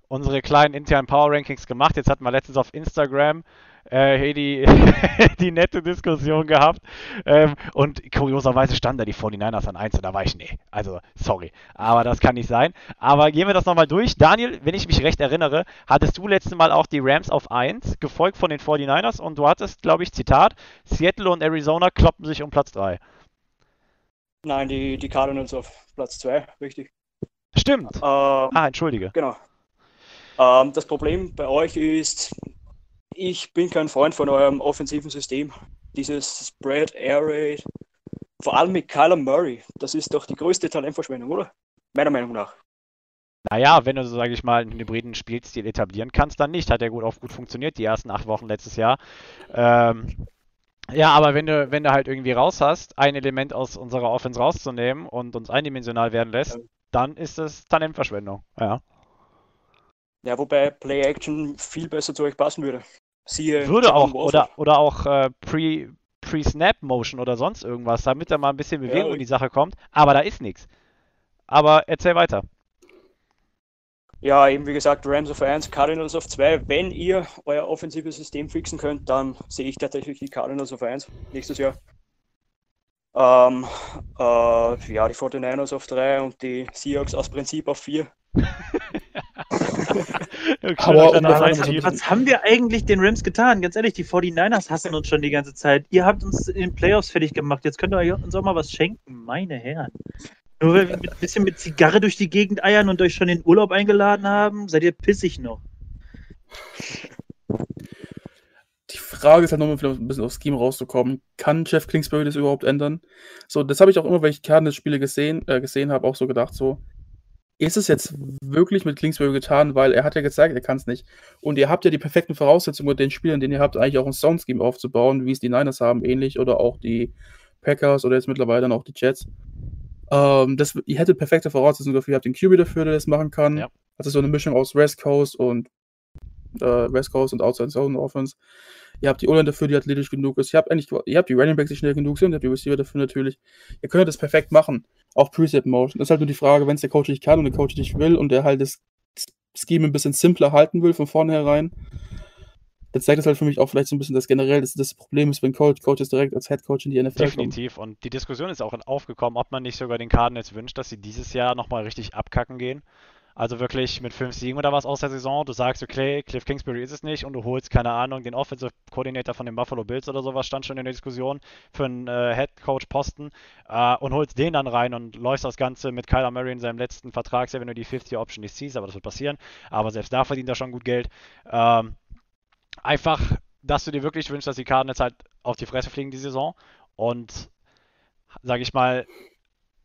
unsere kleinen internen Power Rankings gemacht. Jetzt hatten wir letztens auf Instagram äh, hey, die, die nette Diskussion gehabt. Ähm, und kurioserweise standen da die 49ers an 1 und da war ich, nee, also sorry, aber das kann nicht sein. Aber gehen wir das nochmal durch. Daniel, wenn ich mich recht erinnere, hattest du letztes Mal auch die Rams auf 1, gefolgt von den 49ers und du hattest, glaube ich, Zitat, Seattle und Arizona kloppen sich um Platz 3. Nein, die, die Cardinals auf Platz 2, richtig. Stimmt. Ähm, ah, entschuldige. Genau. Ähm, das Problem bei euch ist, ich bin kein Freund von eurem offensiven System. Dieses Spread, Air Raid, vor allem mit Kyler Murray, das ist doch die größte Talentverschwendung, oder? Meiner Meinung nach. Naja, wenn du, so sage ich mal, einen hybriden Spielstil etablieren kannst, dann nicht. Hat ja gut auf gut funktioniert, die ersten acht Wochen letztes Jahr. Ähm, ja, aber wenn du, wenn du halt irgendwie raus hast, ein Element aus unserer Offense rauszunehmen und uns eindimensional werden lässt, dann ist es Talentverschwendung. Ja. Ja, wobei Play Action viel besser zu euch passen würde. Siehe Würde auch, oder, oder auch äh, Pre, Pre-Snap-Motion oder sonst irgendwas, damit da mal ein bisschen Bewegung Ja. in die Sache kommt. Aber da ist nichts. Aber erzähl weiter. Ja, eben wie gesagt, Rams auf 1, Cardinals auf 2. Wenn ihr euer offensives System fixen könnt, dann sehe ich tatsächlich die Cardinals auf 1 nächstes Jahr. Ähm, äh, ja, die 49ers auf 3 und die Seahawks aus Prinzip auf 4. Aber um Was, haben wir eigentlich den Rams getan? Ganz ehrlich, die 49ers hassen uns schon die ganze Zeit. Ihr habt uns in den Playoffs fertig gemacht. Jetzt könnt ihr euch uns auch mal was schenken. Meine Herren. Nur weil wir mit, ein bisschen mit Zigarre durch die Gegend eiern und euch schon in den Urlaub eingeladen haben, seid ihr pissig noch. Die Frage ist halt nochmal vielleicht ein bisschen aufs Scheme rauszukommen. Kann Jeff Kingsbury das überhaupt ändern? So, das habe ich auch immer, weil ich Cardinals-Spiele gesehen, äh, gesehen habe, auch so gedacht, so, ist es jetzt wirklich mit Kingsbury getan, weil er hat ja gezeigt, er kann es nicht. Und ihr habt ja die perfekten Voraussetzungen mit den Spielern, den ihr habt, eigentlich auch ein Sound-Scheme aufzubauen, wie es die Niners haben, ähnlich, oder auch die Packers oder jetzt mittlerweile dann auch die Jets. Ähm, das, ihr hättet perfekte Voraussetzungen dafür, ihr habt den QB dafür, der das machen kann. Ja. Also so eine Mischung aus West Coast und äh, West Coast und Outside Zone Offense. Ihr habt die O-Line dafür, die athletisch genug ist. Ihr habt eigentlich, ihr habt die Running Backs, die schnell genug sind. Ihr habt die Receiver dafür natürlich. Ihr könnt das perfekt machen. Auch Preset Motion. Das ist halt nur die Frage, wenn es der Coach nicht kann und der Coach nicht will und der halt das Scheme ein bisschen simpler halten will von vornherein. Das zeigt es halt für mich auch vielleicht so ein bisschen, dass generell das, das Problem ist, wenn Coach, Coaches direkt als Head Coach in die NFL kommen. Definitiv. Und die Diskussion ist auch aufgekommen, ob man nicht sogar den Cardinals wünscht, dass sie dieses Jahr nochmal richtig abkacken gehen. Also wirklich mit fünf Siegen oder was aus der Saison. Du sagst, okay, Cliff Kingsbury ist es nicht und du holst, keine Ahnung, den Offensive Coordinator von den Buffalo Bills oder sowas, stand schon in der Diskussion für einen äh, Head Coach Posten äh, und holst den dann rein und läufst das Ganze mit Kyler Murray in seinem letzten Vertragsjahr, wenn du die 50 Option nicht ziehst, aber das wird passieren. Aber selbst da verdient er schon gut Geld. Ähm, einfach, dass du dir wirklich wünschst, dass die Cardinals halt auf die Fresse fliegen die Saison und, sage ich mal,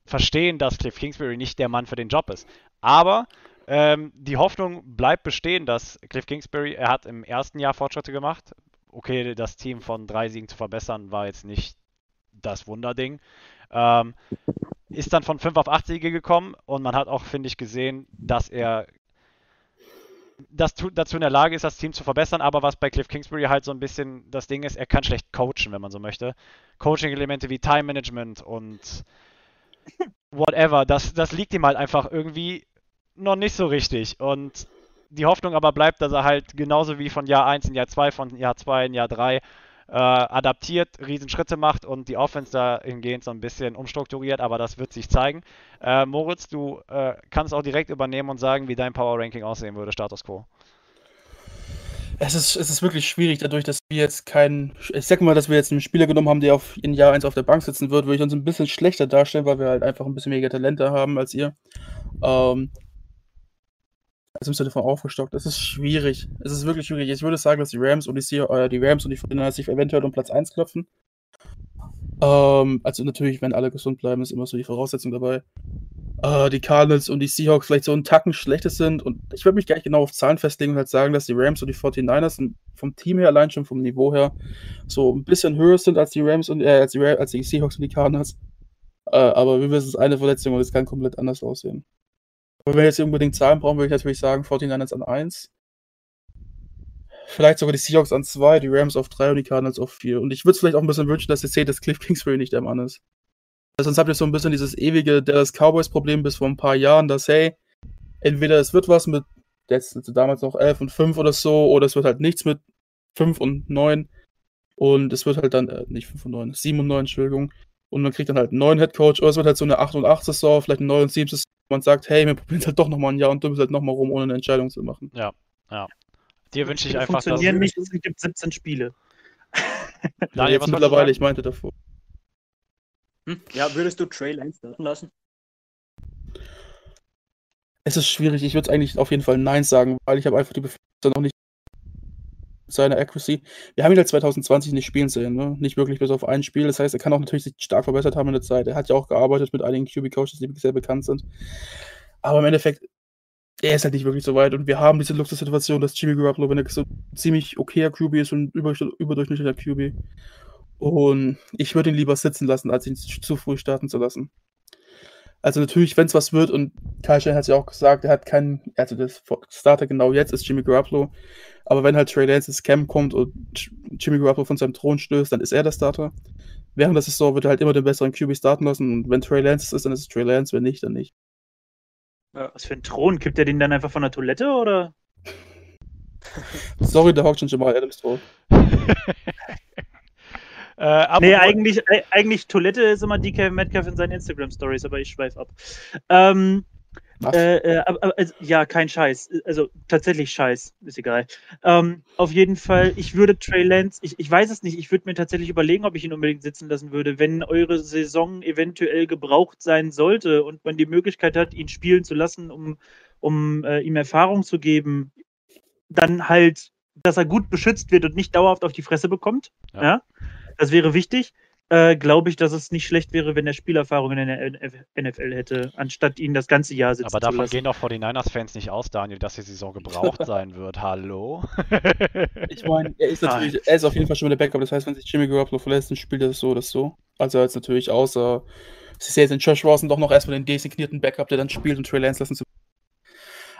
verstehen, dass Cliff Kingsbury nicht der Mann für den Job ist. Aber ähm, die Hoffnung bleibt bestehen, dass Cliff Kingsbury, er hat im ersten Jahr Fortschritte gemacht. Okay, das Team von drei Siegen zu verbessern, war jetzt nicht das Wunderding. Ähm, ist dann von 5 auf 8 Siege gekommen und man hat auch, finde ich, gesehen, dass er das dazu in der Lage ist, das Team zu verbessern, aber was bei Cliff Kingsbury halt so ein bisschen das Ding ist, er kann schlecht coachen, wenn man so möchte. Coaching-Elemente wie Time Management und whatever, das, das liegt ihm halt einfach irgendwie noch nicht so richtig. Und die Hoffnung aber bleibt, dass er halt genauso wie von Jahr 1 in Jahr 2, von Jahr 2 in Jahr 3 äh, adaptiert, Riesenschritte macht und die Offense dahingehend so ein bisschen umstrukturiert, aber das wird sich zeigen. Äh, Moritz, du äh, kannst auch direkt übernehmen und sagen, wie dein Power Ranking aussehen würde, Status Quo. Es ist, es ist wirklich schwierig, dadurch, dass wir jetzt keinen, ich sag mal, dass wir jetzt einen Spieler genommen haben, der auf, in Jahr 1 auf der Bank sitzen wird, würde ich uns ein bisschen schlechter darstellen, weil wir halt einfach ein bisschen weniger Talente haben als ihr. Ähm, im Sinne von aufgestockt. Es ist schwierig. Es ist wirklich schwierig. Ich würde sagen, dass die Rams und die, Sea äh, die Rams und die 49ers sich eventuell um Platz 1 klopfen. Ähm, also natürlich, wenn alle gesund bleiben, ist immer so die Voraussetzung dabei. Äh, die Cardinals und die Seahawks vielleicht so einen Tacken schlechter sind. Und ich würde mich gar nicht genau auf Zahlen festlegen und halt sagen, dass die Rams und die 49ers vom Team her, allein schon vom Niveau her, so ein bisschen höher sind als die Rams und äh, als, die, als die Seahawks und die Cardinals. Äh, aber wir wissen, es ist eine Verletzung und es kann komplett anders aussehen. Wenn wir jetzt unbedingt Zahlen brauchen, würde ich natürlich sagen, 49ers an 1. Vielleicht sogar die Seahawks an 2, die Rams auf 3 und die Cardinals auf 4. Und ich würde es vielleicht auch ein bisschen wünschen, dass ihr seht, dass Cliff Kingsbury nicht der Mann ist. Weil Sonst habt ihr so ein bisschen dieses ewige Dallas Cowboys-Problem bis vor ein paar Jahren, dass, hey, entweder es wird was mit, jetzt damals noch 11 und 5 oder so, oder es wird halt nichts mit 5 und 9. Und es wird halt dann, äh, nicht 5 und 9, 7 und 9, Entschuldigung. Und man kriegt dann halt einen neuen Headcoach, oder es wird halt so eine 8 und 8 Saison, vielleicht eine 9 und 7 Saison. Man sagt, hey, wir probieren es halt doch nochmal ein Jahr und dümpeln halt nochmal rum, ohne eine Entscheidung zu machen. Dir wünsche ich einfach, dass. funktionieren nicht, es gibt 17 Spiele. Daniel, jetzt was du mittlerweile, ich meinte davor. Hm? Ja, würdest du Trey Lance starten lassen? Es ist schwierig, ich würde eigentlich auf jeden Fall Nein sagen, weil ich habe einfach die Befürchtung noch nicht seine Accuracy. Wir haben ihn halt 2020 nicht spielen sehen, ne? Nicht wirklich bis auf ein Spiel. Das heißt, er kann auch natürlich sich stark verbessert haben in der Zeit. Er hat ja auch gearbeitet mit einigen QB-Coaches, die sehr bekannt sind. Aber im Endeffekt, er ist halt nicht wirklich so weit. Und wir haben diese Luxussituation, dass Jimmy Garoppolo, wenn er so ziemlich okayer QB ist und über, überdurchschnittlicher QB. Und ich würde ihn lieber sitzen lassen, als ihn zu früh starten zu lassen. Also natürlich, wenn es was wird, und Kyle Shanahan hat es ja auch gesagt, er hat keinen, also der Starter genau jetzt ist Jimmy Garoppolo, aber wenn halt Trey Lance ins Camp kommt und Jimmy Garoppolo von seinem Thron stößt, dann ist er der Starter. Während der Saison wird er halt immer den besseren QB starten lassen und wenn Trey Lance es ist, dann ist es Trey Lance, wenn nicht, dann nicht. Was für ein Thron? Kippt er den dann einfach von der Toilette oder? Sorry, der hockt schon Jamal Adams drauf. Äh, nee, eigentlich, eigentlich Toilette ist immer DK Metcalf in seinen Instagram-Stories, aber ich schweife ab. Ähm, äh, äh, also, ja, kein Scheiß. Also tatsächlich Scheiß, ist egal. Ähm, auf jeden Fall, ich würde Trey Lance, ich, ich weiß es nicht, ich würde mir tatsächlich überlegen, ob ich ihn unbedingt sitzen lassen würde, wenn eure Saison eventuell gebraucht sein sollte und man die Möglichkeit hat, ihn spielen zu lassen, um, um äh, ihm Erfahrung zu geben, dann halt, dass er gut beschützt wird und nicht dauerhaft auf die Fresse bekommt. ja? ja? Das wäre wichtig. Äh, Glaube ich, dass es nicht schlecht wäre, wenn er Spielerfahrung in der NFL hätte, anstatt ihn das ganze Jahr sitzen Aber davon gehen doch 49ers-Fans nicht aus, Daniel, dass die Saison gebraucht sein wird. Hallo? ich meine, er ist natürlich, er ist auf jeden Fall schon der Backup. Das heißt, wenn sich Jimmy Garoppolo verlässt, dann spielt er das so oder so. Also jetzt natürlich außer, sie sehen jetzt in Josh Rosen doch noch erstmal den designierten Backup, der dann spielt und Trey Lance lassen zu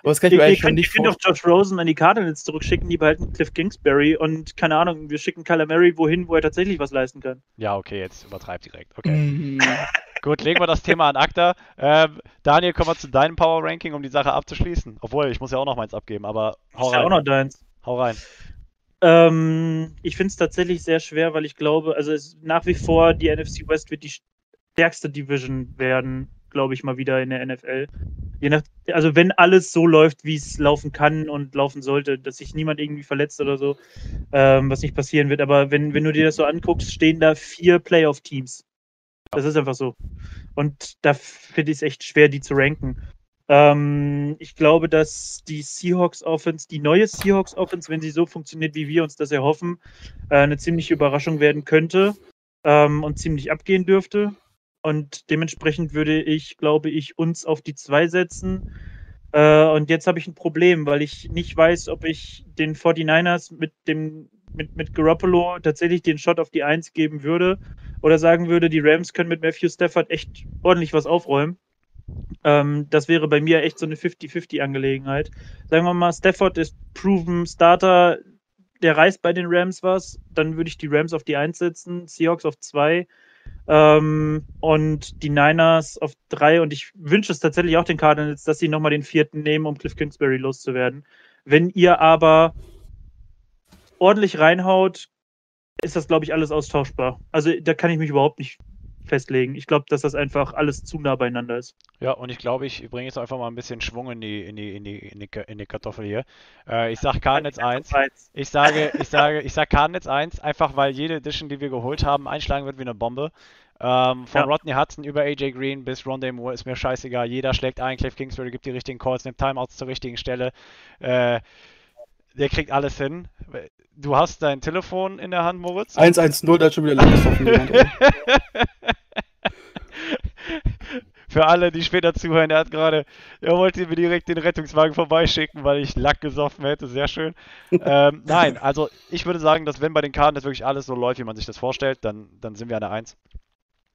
aber das kann ich mir eigentlich schon nicht Wir können doch Josh Rosen an die Cardinals zurückschicken, die behalten Cliff Kingsbury und keine Ahnung, wir schicken Kyler Murray wohin, wo er tatsächlich was leisten kann. Ja, okay, jetzt übertreib direkt. Okay. Mhm. Gut, legen wir das Thema an Akta. Ähm, Daniel, kommen wir zu deinem Power Ranking, um die Sache abzuschließen. Obwohl, ich muss ja auch noch meins abgeben, aber hau rein. Ja auch noch deins. Hau rein. Ähm, ich finde es tatsächlich sehr schwer, weil ich glaube, also nach wie vor die NFC West wird die stärkste Division werden glaube ich, mal wieder in der NFL. Je nach, also wenn alles so läuft, wie es laufen kann und laufen sollte, dass sich niemand irgendwie verletzt oder so, ähm, was nicht passieren wird. Aber wenn, wenn du dir das so anguckst, stehen da vier Playoff-Teams. Das ist einfach so. Und da finde ich es echt schwer, die zu ranken. Ähm, ich glaube, dass die Seahawks Offense, die neue Seahawks Offense, wenn sie so funktioniert, wie wir uns das erhoffen, äh, eine ziemliche Überraschung werden könnte ähm, und ziemlich abgehen dürfte. Und dementsprechend würde ich, glaube ich, uns auf die 2 setzen. Äh, und jetzt habe ich ein Problem, weil ich nicht weiß, ob ich den 49ers mit dem mit, mit Garoppolo tatsächlich den Shot auf die 1 geben würde oder sagen würde, die Rams können mit Matthew Stafford echt ordentlich was aufräumen. Ähm, das wäre bei mir echt so eine 50-50-Angelegenheit. Sagen wir mal, Stafford ist proven Starter, der reißt bei den Rams was, dann würde ich die Rams auf die 1 setzen, Seahawks auf 2 ähm, und die Niners auf drei. Und ich wünsche es tatsächlich auch den Cardinals, dass sie nochmal den vierten nehmen, um Cliff Kingsbury loszuwerden. Wenn ihr aber ordentlich reinhaut, ist das, glaube ich, alles austauschbar. Also da kann ich mich überhaupt nicht festlegen. Ich glaube, dass das einfach alles zu nah beieinander ist. Ja, und ich glaube, ich bringe jetzt einfach mal ein bisschen Schwung in die, in die, in die, in die, in die Kartoffel hier. Äh, ich sage Cardinals 1. Ich sage, ich sage, ich sage Cardinals 1, einfach weil jede Edition, die wir geholt haben, einschlagen wird wie eine Bombe. Ähm, von ja. Rodney Hudson über AJ Green bis Rondé Moore ist mir scheißegal. Jeder schlägt ein, Cliff Kingsbury gibt die richtigen Calls, nimmt Timeouts zur richtigen Stelle. Äh, der kriegt alles hin. Du hast dein Telefon in der Hand, Moritz? 110, da hat schon wieder lang. Für alle, die später zuhören, er hat gerade, er wollte mir direkt den Rettungswagen vorbeischicken, weil ich Lack gesoffen hätte. Sehr schön. ähm, nein, also ich würde sagen, dass wenn bei den Karten das wirklich alles so läuft, wie man sich das vorstellt, dann, dann sind wir an der 1.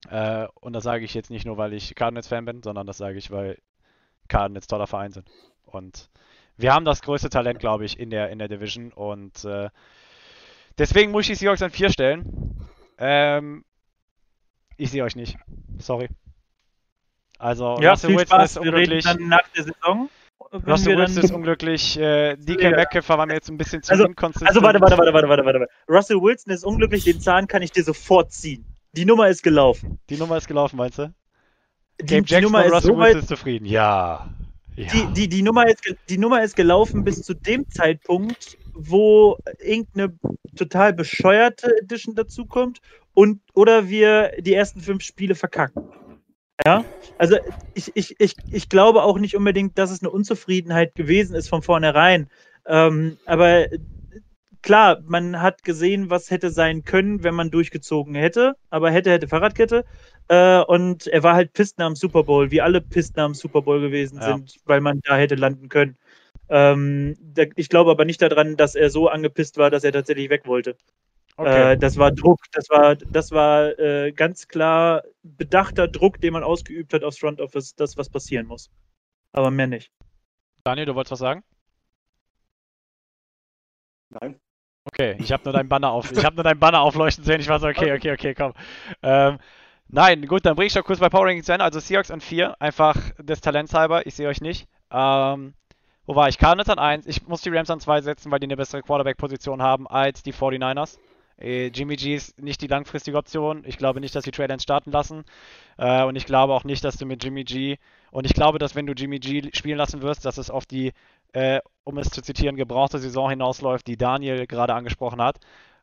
Äh, und das sage ich jetzt nicht nur, weil ich Cardinals-Fan bin, sondern das sage ich, weil Cardinals toller Verein sind. Und wir haben das größte Talent, glaube ich, in der, in der Division und äh, deswegen muss ich die Seahawks an 4 stellen. Ähm, ich sehe euch nicht. Sorry. Also, ja, Russell Wilson Spaß. ist unglücklich. Wir dann nach der Saison. Russell Wilson ist unglücklich. Äh, DK ja. Metcalf war mir jetzt ein bisschen zu also, inkonsistent. Also, warte, warte, warte, warte, warte, warte. Russell Wilson ist unglücklich. Den Zahn kann ich dir sofort ziehen. Die Nummer ist gelaufen. Die Nummer ist gelaufen, meinst du? Die, Gabe die Nummer ist Russell so Wilson ist zufrieden. Ja. Ja. Die, die, die, Nummer ist, die Nummer ist gelaufen bis zu dem Zeitpunkt, wo irgendeine total bescheuerte Edition dazukommt und oder wir die ersten fünf Spiele verkacken. Ja, also ich, ich, ich, ich glaube auch nicht unbedingt, dass es eine Unzufriedenheit gewesen ist von vornherein. Ähm, aber klar, man hat gesehen, was hätte sein können, wenn man durchgezogen hätte, aber hätte, hätte Fahrradkette. Äh, und er war halt pisst nach dem Super Bowl, wie alle pisst nach dem Super Bowl gewesen Ja. sind, weil man da hätte landen können. Ähm, ich glaube aber nicht daran, dass er so angepisst war, dass er tatsächlich weg wollte. Okay. Äh, das war Druck, das war, das war äh, ganz klar bedachter Druck, den man ausgeübt hat aufs Front Office, das, was passieren muss. Aber mehr nicht. Daniel, du wolltest was sagen? Nein. Okay, ich habe nur dein Banner auf, ich habe nur dein Banner aufleuchten sehen. Ich war so, okay, okay, okay, komm. Ähm, nein, gut, dann bringe ich doch kurz bei Power Ranking zu Ende. Also Seahawks an 4, einfach des Talents halber. Ich sehe euch nicht. Ähm, wo war ich? Cardinals an 1. Ich muss die Rams an 2 setzen, weil die eine bessere Quarterback-Position haben als die 49ers. Äh, Jimmy G ist nicht die langfristige Option. Ich glaube nicht, dass die Trade starten lassen. Äh, und ich glaube auch nicht, dass du mit Jimmy G und ich glaube, dass wenn du Jimmy G spielen lassen wirst, dass es auf die, äh, um es zu zitieren, gebrauchte Saison hinausläuft, die Daniel gerade angesprochen hat.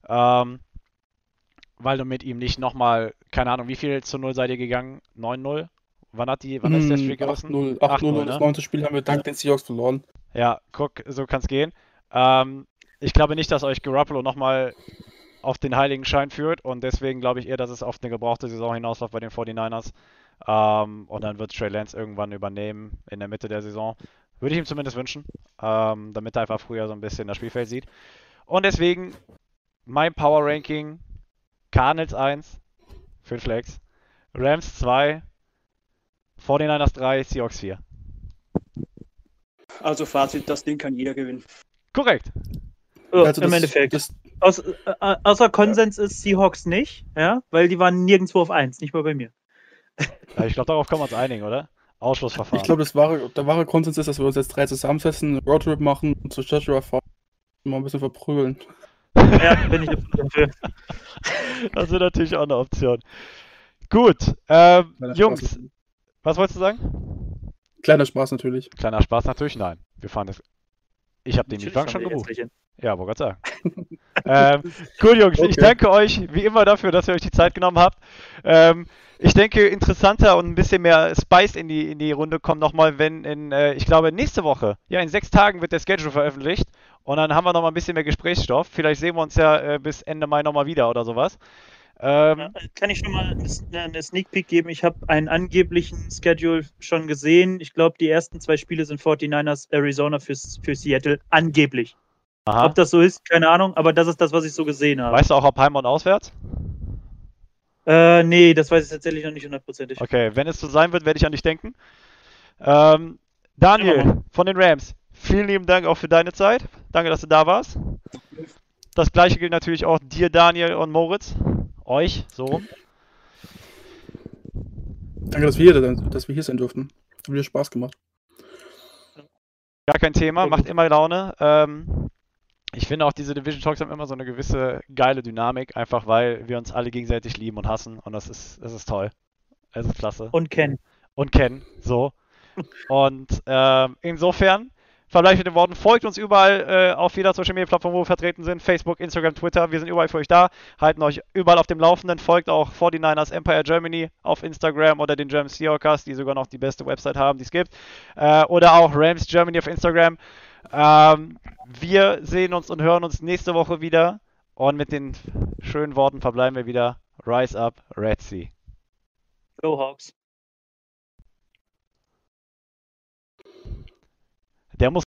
Ähm, weil du mit ihm nicht nochmal, keine Ahnung, wie viel zu 0 seid ihr gegangen? 9-0? Wann hat die, wann ist der Hm, Streak gerissen? 8-0. 8-0, 8-0 ne? das neunte Spiel haben wir dank den Seahawks verloren. Ja, guck, so kann's gehen. Ähm, ich glaube nicht, dass euch Garoppolo nochmal auf den heiligen Schein führt und deswegen glaube ich eher, dass es auf eine gebrauchte Saison hinausläuft bei den 49ers. Ähm, und dann wird Trey Lance irgendwann übernehmen in der Mitte der Saison. Würde ich ihm zumindest wünschen, ähm, damit er einfach früher so ein bisschen das Spielfeld sieht. Und deswegen mein Power Ranking: Cardinals 1, 5 Flex, Rams 2, 49ers 3, Seahawks 4. Also Fazit, das Ding kann jeder gewinnen. Korrekt. So, Also Im das- Endeffekt. Das, Aus, äh, außer Konsens ist Seahawks nicht, ja, weil die waren nirgendwo auf 1, nicht mal bei mir. Ja, ich glaube, darauf können wir uns einigen, oder? Ausschlussverfahren. ich glaube, der wahre Konsens ist, dass wir uns jetzt drei zusammensetzen, einen Roadtrip machen und zu Joshua fahren und mal ein bisschen verprügeln. Ja, bin ich dafür. Das wäre natürlich auch eine Option. Gut, ähm, Jungs, was wolltest du sagen? Kleiner Spaß natürlich. Kleiner Spaß natürlich, nein. Wir fahren das. Ich habe den Mietwagen schon gebucht. Ja, wollte gerade sagen. ähm, gut, Jungs, ich Okay. danke euch wie immer dafür, dass ihr euch die Zeit genommen habt. Ähm, ich denke, interessanter und ein bisschen mehr Spice in die, in die Runde kommt nochmal, wenn in, äh, ich glaube, nächste Woche, ja, in sechs Tagen wird der Schedule veröffentlicht und dann haben wir nochmal ein bisschen mehr Gesprächsstoff. Vielleicht sehen wir uns ja äh, bis Ende Mai nochmal wieder oder sowas. Ähm, Kann ich schon mal eine- Sneak Peek geben? Ich habe einen angeblichen Schedule schon gesehen. Ich glaube, die ersten zwei Spiele sind 49ers Arizona für, für Seattle. Angeblich. aha. Ob das so ist, keine Ahnung, aber das ist das, was ich so gesehen habe. Weißt du auch, ob heim und auswärts? Äh, nee, das weiß ich tatsächlich noch nicht hundertprozentig. Okay, wenn es so sein wird, werde ich an dich denken. Ähm, Daniel von den Rams, vielen lieben Dank auch für deine Zeit. Danke, dass du da warst. Das gleiche gilt natürlich auch dir, Daniel und Moritz. Euch, so rum. Danke, dass wir, hier, dass wir hier sein durften. Hat wieder Spaß gemacht. Gar kein Thema, macht immer Laune. Ähm, ich finde auch diese Division Talks haben immer so eine gewisse geile Dynamik, einfach weil wir uns alle gegenseitig lieben und hassen und das ist, das ist toll. Es ist klasse. Und Ken. und kennen. So. Und ähm, insofern, verbleibe ich mit den Worten, folgt uns überall äh, auf jeder Social Media Plattform, wo wir vertreten sind. Facebook, Instagram, Twitter. Wir sind überall für euch da. Halten euch überall auf dem Laufenden. Folgt auch 49ers Empire Germany auf Instagram oder den German Seahawkers, die sogar noch die beste Website haben, die es gibt. Äh, oder auch Rams Germany auf Instagram. Ähm, wir sehen uns und hören uns nächste Woche wieder. Und mit den schönen Worten verbleiben wir wieder. Rise up, Red Sea. Go Hawks. Der muss